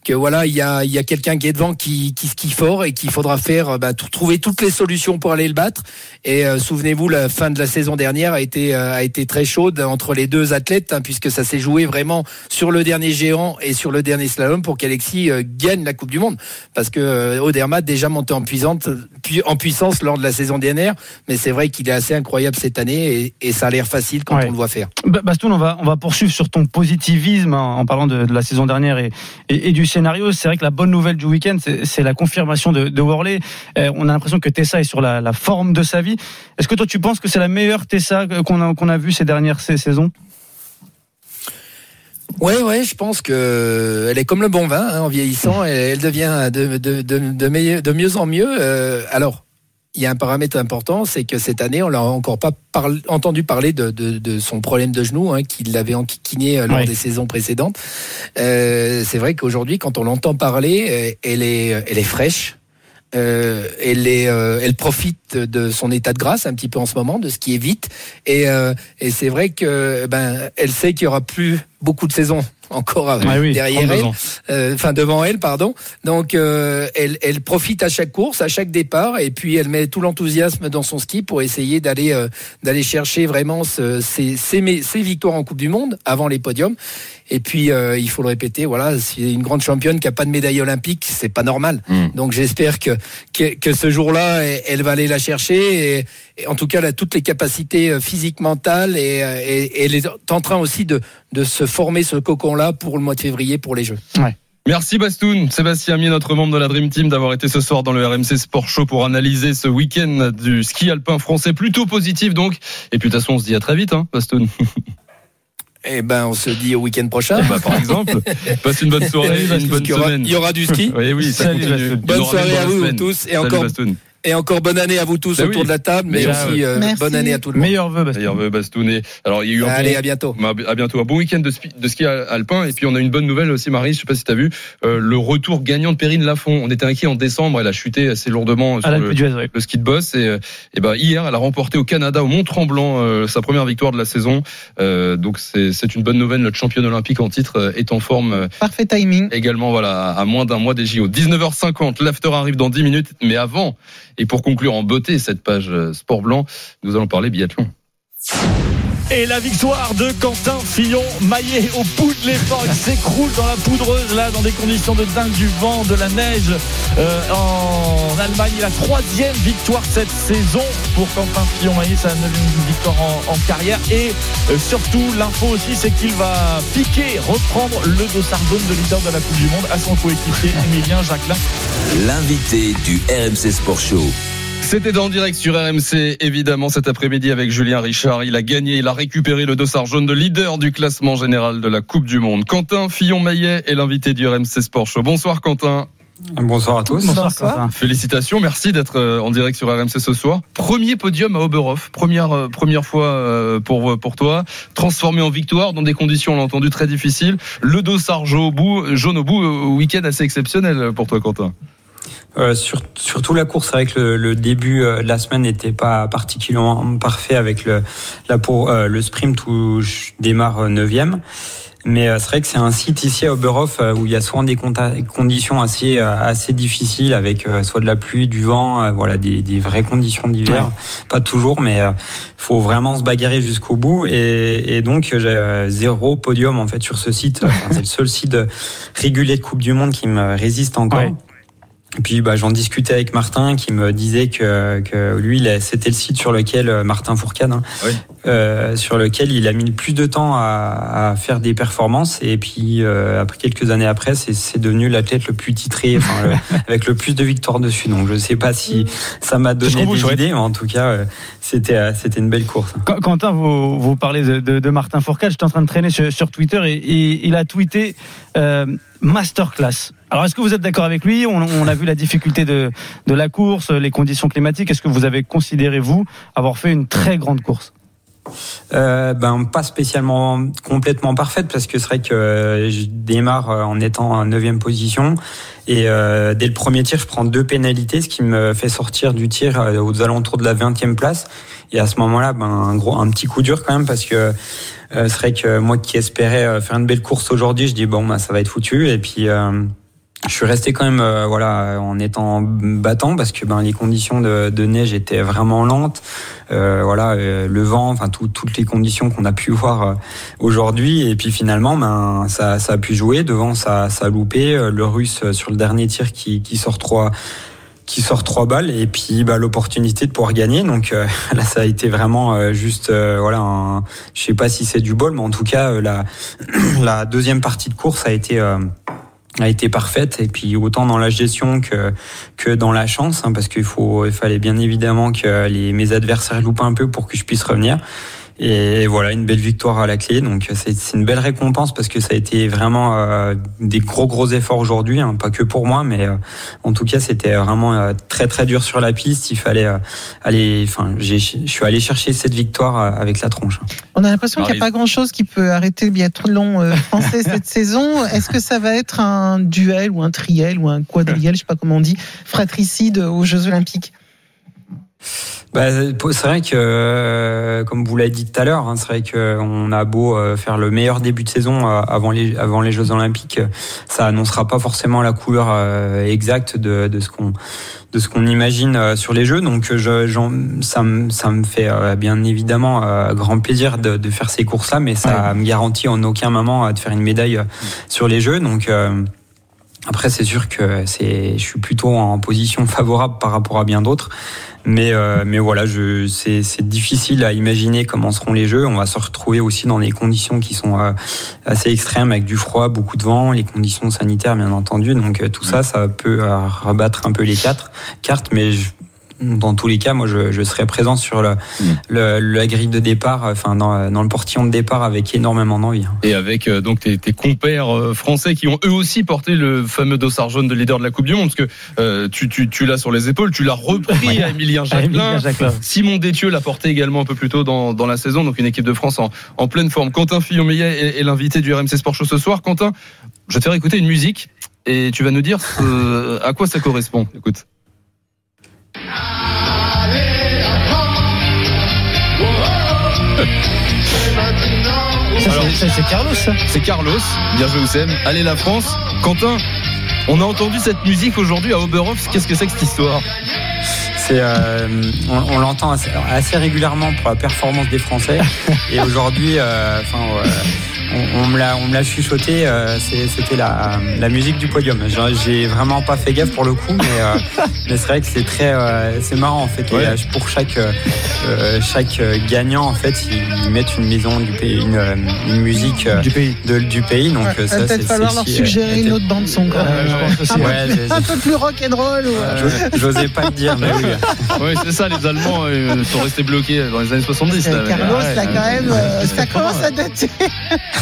[SPEAKER 15] que voilà, il y a, y a quelqu'un qui est devant qui, qui skie fort et qu'il faudra faire euh, bah, trouver toutes les solutions pour aller le battre. Et euh, souvenez-vous, la fin de la saison dernière a été euh, très chaude entre les deux athlètes hein, puisque ça s'est joué vraiment sur le dernier géant et sur le dernier slalom pour qu'Alexis gagne la Coupe du Monde parce que Odermatt déjà monté en puissante puis en puissance lors de la saison dernière, mais c'est vrai qu'il est assez incroyable cette année et, et ça a l'air facile quand
[SPEAKER 5] Ouais.
[SPEAKER 15] on le voit faire.
[SPEAKER 5] Ba- Bastoun, on va, on va poursuivre sur ton positivisme hein, en parlant de, de la saison dernière et, et, et du scénario. C'est vrai que la bonne nouvelle du week-end, c'est la confirmation de, de Worley. Euh, on a l'impression que Tessa est sur la, la forme de sa vie. Est-ce que toi, tu penses que c'est la meilleure Tessa qu'on a, qu'on a vue ces dernières ces saisons?
[SPEAKER 15] Ouais, ouais, je pense que elle est comme le bon vin, hein, en vieillissant, elle, elle devient de, de, de, de, meilleur- de mieux en mieux. Euh, alors, il y a un paramètre important, c'est que cette année, on l'a encore pas entendu parler de, de, de son problème de genou, hein, qu'il l'avait enquiquiné euh, lors des saisons précédentes. Euh, c'est vrai qu'aujourd'hui, quand on l'entend parler, elle est, elle est fraîche. Euh, elle, est, euh, elle profite de son état de grâce un petit peu en ce moment, de ce qui est vite. Et, et c'est vrai que ben, elle sait qu'il y aura plus beaucoup de saisons encore
[SPEAKER 5] Ah oui,
[SPEAKER 15] derrière
[SPEAKER 5] 32
[SPEAKER 15] elle, euh, enfin devant elle, pardon. Donc euh, elle, elle profite à chaque course, à chaque départ, et puis elle met tout l'enthousiasme dans son ski pour essayer d'aller euh, d'aller chercher vraiment ce, ces, mé- ces victoires en Coupe du Monde avant les podiums. Et puis euh, il faut le répéter, voilà, c'est une grande championne qui a pas de médaille olympique, c'est pas normal. Donc j'espère que, que que ce jour-là, elle, va aller la chercher. Et, et en tout cas, elle a toutes les capacités euh, physiques, mentales, et, et, et elle est en train aussi de de se former ce cocon-là pour le mois de février pour les Jeux.
[SPEAKER 3] Merci Bastoun, Sébastien Mier, notre membre de la Dream Team, d'avoir été ce soir dans le RMC Sport Show pour analyser ce week-end du ski alpin français, plutôt positif donc. Et puis de toute façon, on se dit à très vite, hein, Bastoun.
[SPEAKER 15] Eh ben, on se dit au week-end prochain.
[SPEAKER 3] Bah, par exemple, passe une bonne soirée, une bonne
[SPEAKER 15] Il aura-
[SPEAKER 3] semaine.
[SPEAKER 15] il y aura du ski.
[SPEAKER 3] Oui, oui, ça
[SPEAKER 5] Salut,
[SPEAKER 15] Bonne soirée à vous
[SPEAKER 3] semaine.
[SPEAKER 15] tous et
[SPEAKER 3] Salut,
[SPEAKER 15] encore,
[SPEAKER 3] Bastoun.
[SPEAKER 15] Et encore bonne année à vous tous
[SPEAKER 3] Bah
[SPEAKER 15] autour
[SPEAKER 3] oui.
[SPEAKER 15] de la table, mais
[SPEAKER 3] Déjà,
[SPEAKER 15] aussi euh,
[SPEAKER 4] Merci.
[SPEAKER 15] bonne année à tout le monde.
[SPEAKER 5] Meilleur vœu, Bastien.
[SPEAKER 3] D'ailleurs, Bastoun. Et- Alors, il y a eu un
[SPEAKER 15] Allez,
[SPEAKER 3] bon-
[SPEAKER 15] à bientôt.
[SPEAKER 3] À bientôt. Un bon week-end de, de ski al- alpin. Et puis, on a une bonne nouvelle aussi, Marie. Je sais pas si tu as vu. euh, le retour gagnant de Perrine Lafont. On était inquiet en décembre. Elle a chuté assez lourdement sur le,
[SPEAKER 5] d'Huez, ouais.
[SPEAKER 3] le ski de boss. Et, euh, et ben, hier, elle a remporté au Canada, au Mont-Tremblant, euh, sa première victoire de la saison. Euh, donc, c'est c'est une bonne nouvelle. Notre championne olympique en titre euh, est en forme.
[SPEAKER 4] Parfait timing.
[SPEAKER 3] également voilà à moins d'un mois des JO. 19h50, l'after arrive dans 10 minutes, mais avant et pour conclure en beauté cette page euh, sport blanc, nous allons parler biathlon.
[SPEAKER 6] Et la victoire de Quentin Fillon-Maillet au bout de l'effort. Il s'écroule dans la poudreuse, là, dans des conditions de dingue, du vent, de la neige. Euh, en Allemagne, la troisième victoire cette saison pour Quentin Fillon-Maillet, sa neuvième victoire en, en carrière. Et euh, surtout, l'info aussi, c'est qu'il va piquer, reprendre le dossard jaune de leader de la Coupe du Monde à son coéquipier Emilien Jacquelin.
[SPEAKER 2] L'invité du RMC Sport Show.
[SPEAKER 3] C'était en direct sur RMC, évidemment, cet après-midi avec Julien Richard. Il a gagné, il a récupéré le dossard jaune de leader du classement général de la Coupe du Monde. Quentin Fillon-Maillet est l'invité du RMC Sport Show. Bonsoir Quentin.
[SPEAKER 16] Bonsoir à tous.
[SPEAKER 5] Bonsoir, Quentin.
[SPEAKER 3] Félicitations, merci d'être euh, en direct sur RMC ce soir. Premier podium à Oberhof, première euh, première fois euh, pour pour toi, transformé en victoire dans des conditions, on l'a entendu, très difficiles. Le dossard jaune au bout, jaune au bout, week-end assez exceptionnel pour toi, Quentin.
[SPEAKER 16] Euh, sur, surtout la course, c'est vrai que le, le début euh, de la semaine n'était pas particulièrement parfait avec le, la pour, euh, le sprint où je démarre 9 Mais euh, c'est vrai que c'est un site ici à Oberhof où il y a souvent des conditions assez assez difficiles avec soit de la pluie, du vent, voilà des, des vraies conditions d'hiver. Pas toujours, mais faut vraiment se bagarrer jusqu'au bout. Et, et donc j'ai zéro podium en fait sur ce site. Enfin, c'est le seul site régulier de Coupe du Monde qui me résiste encore.
[SPEAKER 5] Ouais.
[SPEAKER 16] Et puis bah, j'en discutais avec Martin qui me disait que, que lui, c'était le site sur lequel, euh, Martin Fourcade, hein,
[SPEAKER 3] Oui.
[SPEAKER 16] euh, sur lequel il a mis le plus de temps à, à faire des performances. Et puis euh, après quelques années après, c'est, c'est devenu l'athlète le plus titré, enfin, le- avec le plus de victoires dessus. Donc je sais pas si ça m'a donné des idées, mais en tout cas, euh, c'était, euh, c'était une belle course.
[SPEAKER 5] Qu- Quentin, vous, vous parlez de, de- de Martin Fourcade. J'étais en train de traîner sur, sur Twitter et, et il a tweeté euh, masterclass. Alors, est-ce que vous êtes d'accord avec lui? On, on a vu la difficulté de, de la course, les conditions climatiques. Est-ce que vous avez considéré, vous, avoir fait une très grande course?
[SPEAKER 16] Euh, ben pas spécialement complètement parfaite parce que c'est vrai que euh, je démarre euh, en étant en neuvième position. Et euh, dès le premier tir je prends deux pénalités ce qui me fait sortir du tir euh, aux alentours de la 20e place. Et à ce moment-là ben un gros un petit coup dur quand même parce que euh, c'est vrai que moi qui espérais faire une belle course aujourd'hui je dis bon ben ça va être foutu. Et puis je suis resté quand même euh, voilà en étant battant parce que ben les conditions de, de neige étaient vraiment lentes. Euh, voilà euh, le vent enfin tout- toutes les conditions qu'on a pu voir euh, aujourd'hui. Et puis finalement ben ça, ça a pu jouer. Devant ça ça a loupé. Euh, le russe euh, sur le dernier tir qui, qui sort trois qui sort trois balles. Et puis bah, l'opportunité de pouvoir gagner. Donc euh, là ça a été vraiment euh, juste euh, voilà un, je sais pas si c'est du bol mais en tout cas la la deuxième partie de course a été a été parfaite. Et puis autant dans la gestion que que dans la chance hein, parce qu'il faut il fallait bien évidemment que les mes adversaires loupent un peu pour que je puisse revenir et voilà une belle victoire à la clé. Donc c'est une belle récompense parce que ça a été vraiment euh, des gros gros efforts aujourd'hui hein, pas que pour moi mais euh, en tout cas c'était vraiment euh, très très dur sur la piste. Il fallait euh, aller enfin je suis allé chercher cette victoire euh, avec la tronche
[SPEAKER 4] On a l'impression qu'il n'y a pas grand-chose qui peut arrêter le biathlon euh, français cette saison. Est-ce que ça va être un duel ou un triel ou un quadriel, je sais pas comment on dit, fratricide aux Jeux Olympiques?
[SPEAKER 16] Bah, c'est vrai que, euh, comme vous l'avez dit tout à l'heure, hein, c'est vrai qu'on a beau euh, faire le meilleur début de saison euh, avant les avant les Jeux Olympiques, euh, ça annoncera pas forcément la couleur euh, exacte de, de ce qu'on de ce qu'on imagine euh, sur les Jeux. Donc, euh, je, ça me ça me fait euh, bien évidemment euh, grand plaisir de, de faire ces courses-là, mais ça me garantit en aucun moment euh, de faire une médaille euh, sur les Jeux. Donc euh, après, c'est sûr que c'est, je suis plutôt en position favorable par rapport à bien d'autres. Mais, euh, mais voilà, je, c'est, c'est difficile à imaginer comment seront les jeux. On va se retrouver aussi dans des conditions qui sont euh, assez extrêmes, avec du froid, beaucoup de vent, les conditions sanitaires, bien entendu. Donc euh, tout ça, ça peut euh, rabattre un peu les quatre cartes. Mais je, dans tous les cas, moi, je, je serai présent sur le, le- la grille de départ, enfin dans, dans le portillon de départ avec énormément d'envie.
[SPEAKER 3] Et avec euh, donc tes, tes compères euh, français qui ont eux aussi porté le fameux dossard jaune de leader de la Coupe du Monde, parce que euh, tu, tu, tu l'as sur les épaules, tu l'as repris à Emilien
[SPEAKER 5] À Emilien
[SPEAKER 3] Jacquelin.
[SPEAKER 5] Jacquelin.
[SPEAKER 3] Simon Détieux l'a porté également un peu plus tôt dans, dans la saison, donc une équipe de France en, en pleine forme. Quentin Fillon-Meillet est, est l'invité du RMC Sport Show ce soir. Quentin, je vais te faire écouter une musique et tu vas nous dire ce- à quoi ça correspond. Écoute.
[SPEAKER 5] C'est Carlos, ça
[SPEAKER 3] C'est Carlos. Bien joué, Oussem. Allez, la France. Quentin, on a entendu cette musique aujourd'hui à Oberhof. Qu'est-ce que c'est que cette histoire
[SPEAKER 16] C'est, euh, on, on l'entend assez, assez régulièrement pour la performance des Français. Et aujourd'hui, euh, enfin, euh, on, on me l'a, on me l'a chuchoté. euh, c'est- c'était la, la musique du podium. J'ai- J'ai vraiment pas fait gaffe pour le coup, mais, euh, mais c'est vrai que c'est très, euh, c'est marrant en fait.
[SPEAKER 3] Ouais.
[SPEAKER 16] pour chaque euh, euh, chaque euh, gagnant, en fait, ils mettent une maison du pays, une, une musique
[SPEAKER 5] Du pays.
[SPEAKER 16] de- du pays. Donc
[SPEAKER 4] Ouais,
[SPEAKER 16] ça,
[SPEAKER 4] peut-être falloir leur
[SPEAKER 16] euh,
[SPEAKER 4] suggérer une autre bande son. quand même.
[SPEAKER 5] je pense aussi.
[SPEAKER 4] un, peu
[SPEAKER 16] Ouais,
[SPEAKER 4] un peu plus rock and roll. Ou...
[SPEAKER 16] Euh, J'osais pas le dire, mais oui.
[SPEAKER 3] Oui, c'est ça. Les Allemands euh, sont restés bloqués dans les années 70. là.
[SPEAKER 4] Carlos,
[SPEAKER 3] Ouais.
[SPEAKER 4] là, quand même, euh, ça commence à dater.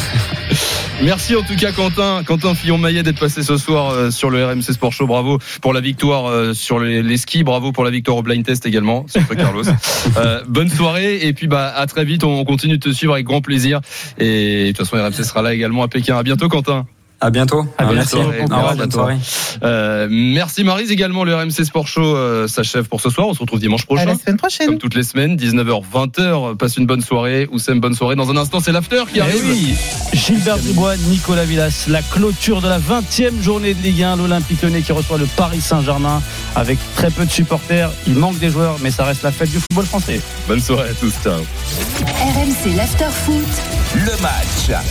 [SPEAKER 3] Merci en tout cas Quentin, Quentin Fillon-Maillet d'être passé ce soir euh, sur le RMC Sport Show. Bravo pour la victoire euh, sur les, les skis. Bravo pour la victoire au blind test également sur Carlos. Euh, bonne soirée et puis bah à très vite. On continue de te suivre avec grand plaisir. Et de toute façon RMC sera là également à Pékin. À bientôt Quentin.
[SPEAKER 16] À bientôt.
[SPEAKER 3] À. Bon
[SPEAKER 16] Au revoir, bonne soirée.
[SPEAKER 3] Euh, merci Marise également. Le RMC Sport Show euh, s'achève pour ce soir. On se retrouve dimanche
[SPEAKER 4] À
[SPEAKER 3] prochain.
[SPEAKER 4] la semaine prochaine.
[SPEAKER 3] Comme toutes les semaines, 19h, 20h. Passe une bonne soirée. Oussem, bonne soirée. Dans un instant, c'est l'after qui
[SPEAKER 5] Eh
[SPEAKER 3] arrive.
[SPEAKER 5] oui, Gilbert Dubois, Nicolas Villas, la clôture de la 20e journée de Ligue 1, l'Olympique Lyonnais qui reçoit le Paris Saint-Germain avec très peu de supporters. Il manque des joueurs, mais ça reste la fête du football français.
[SPEAKER 3] Bonne soirée à tous. Ciao.
[SPEAKER 1] RMC l'after foot.
[SPEAKER 2] Le match.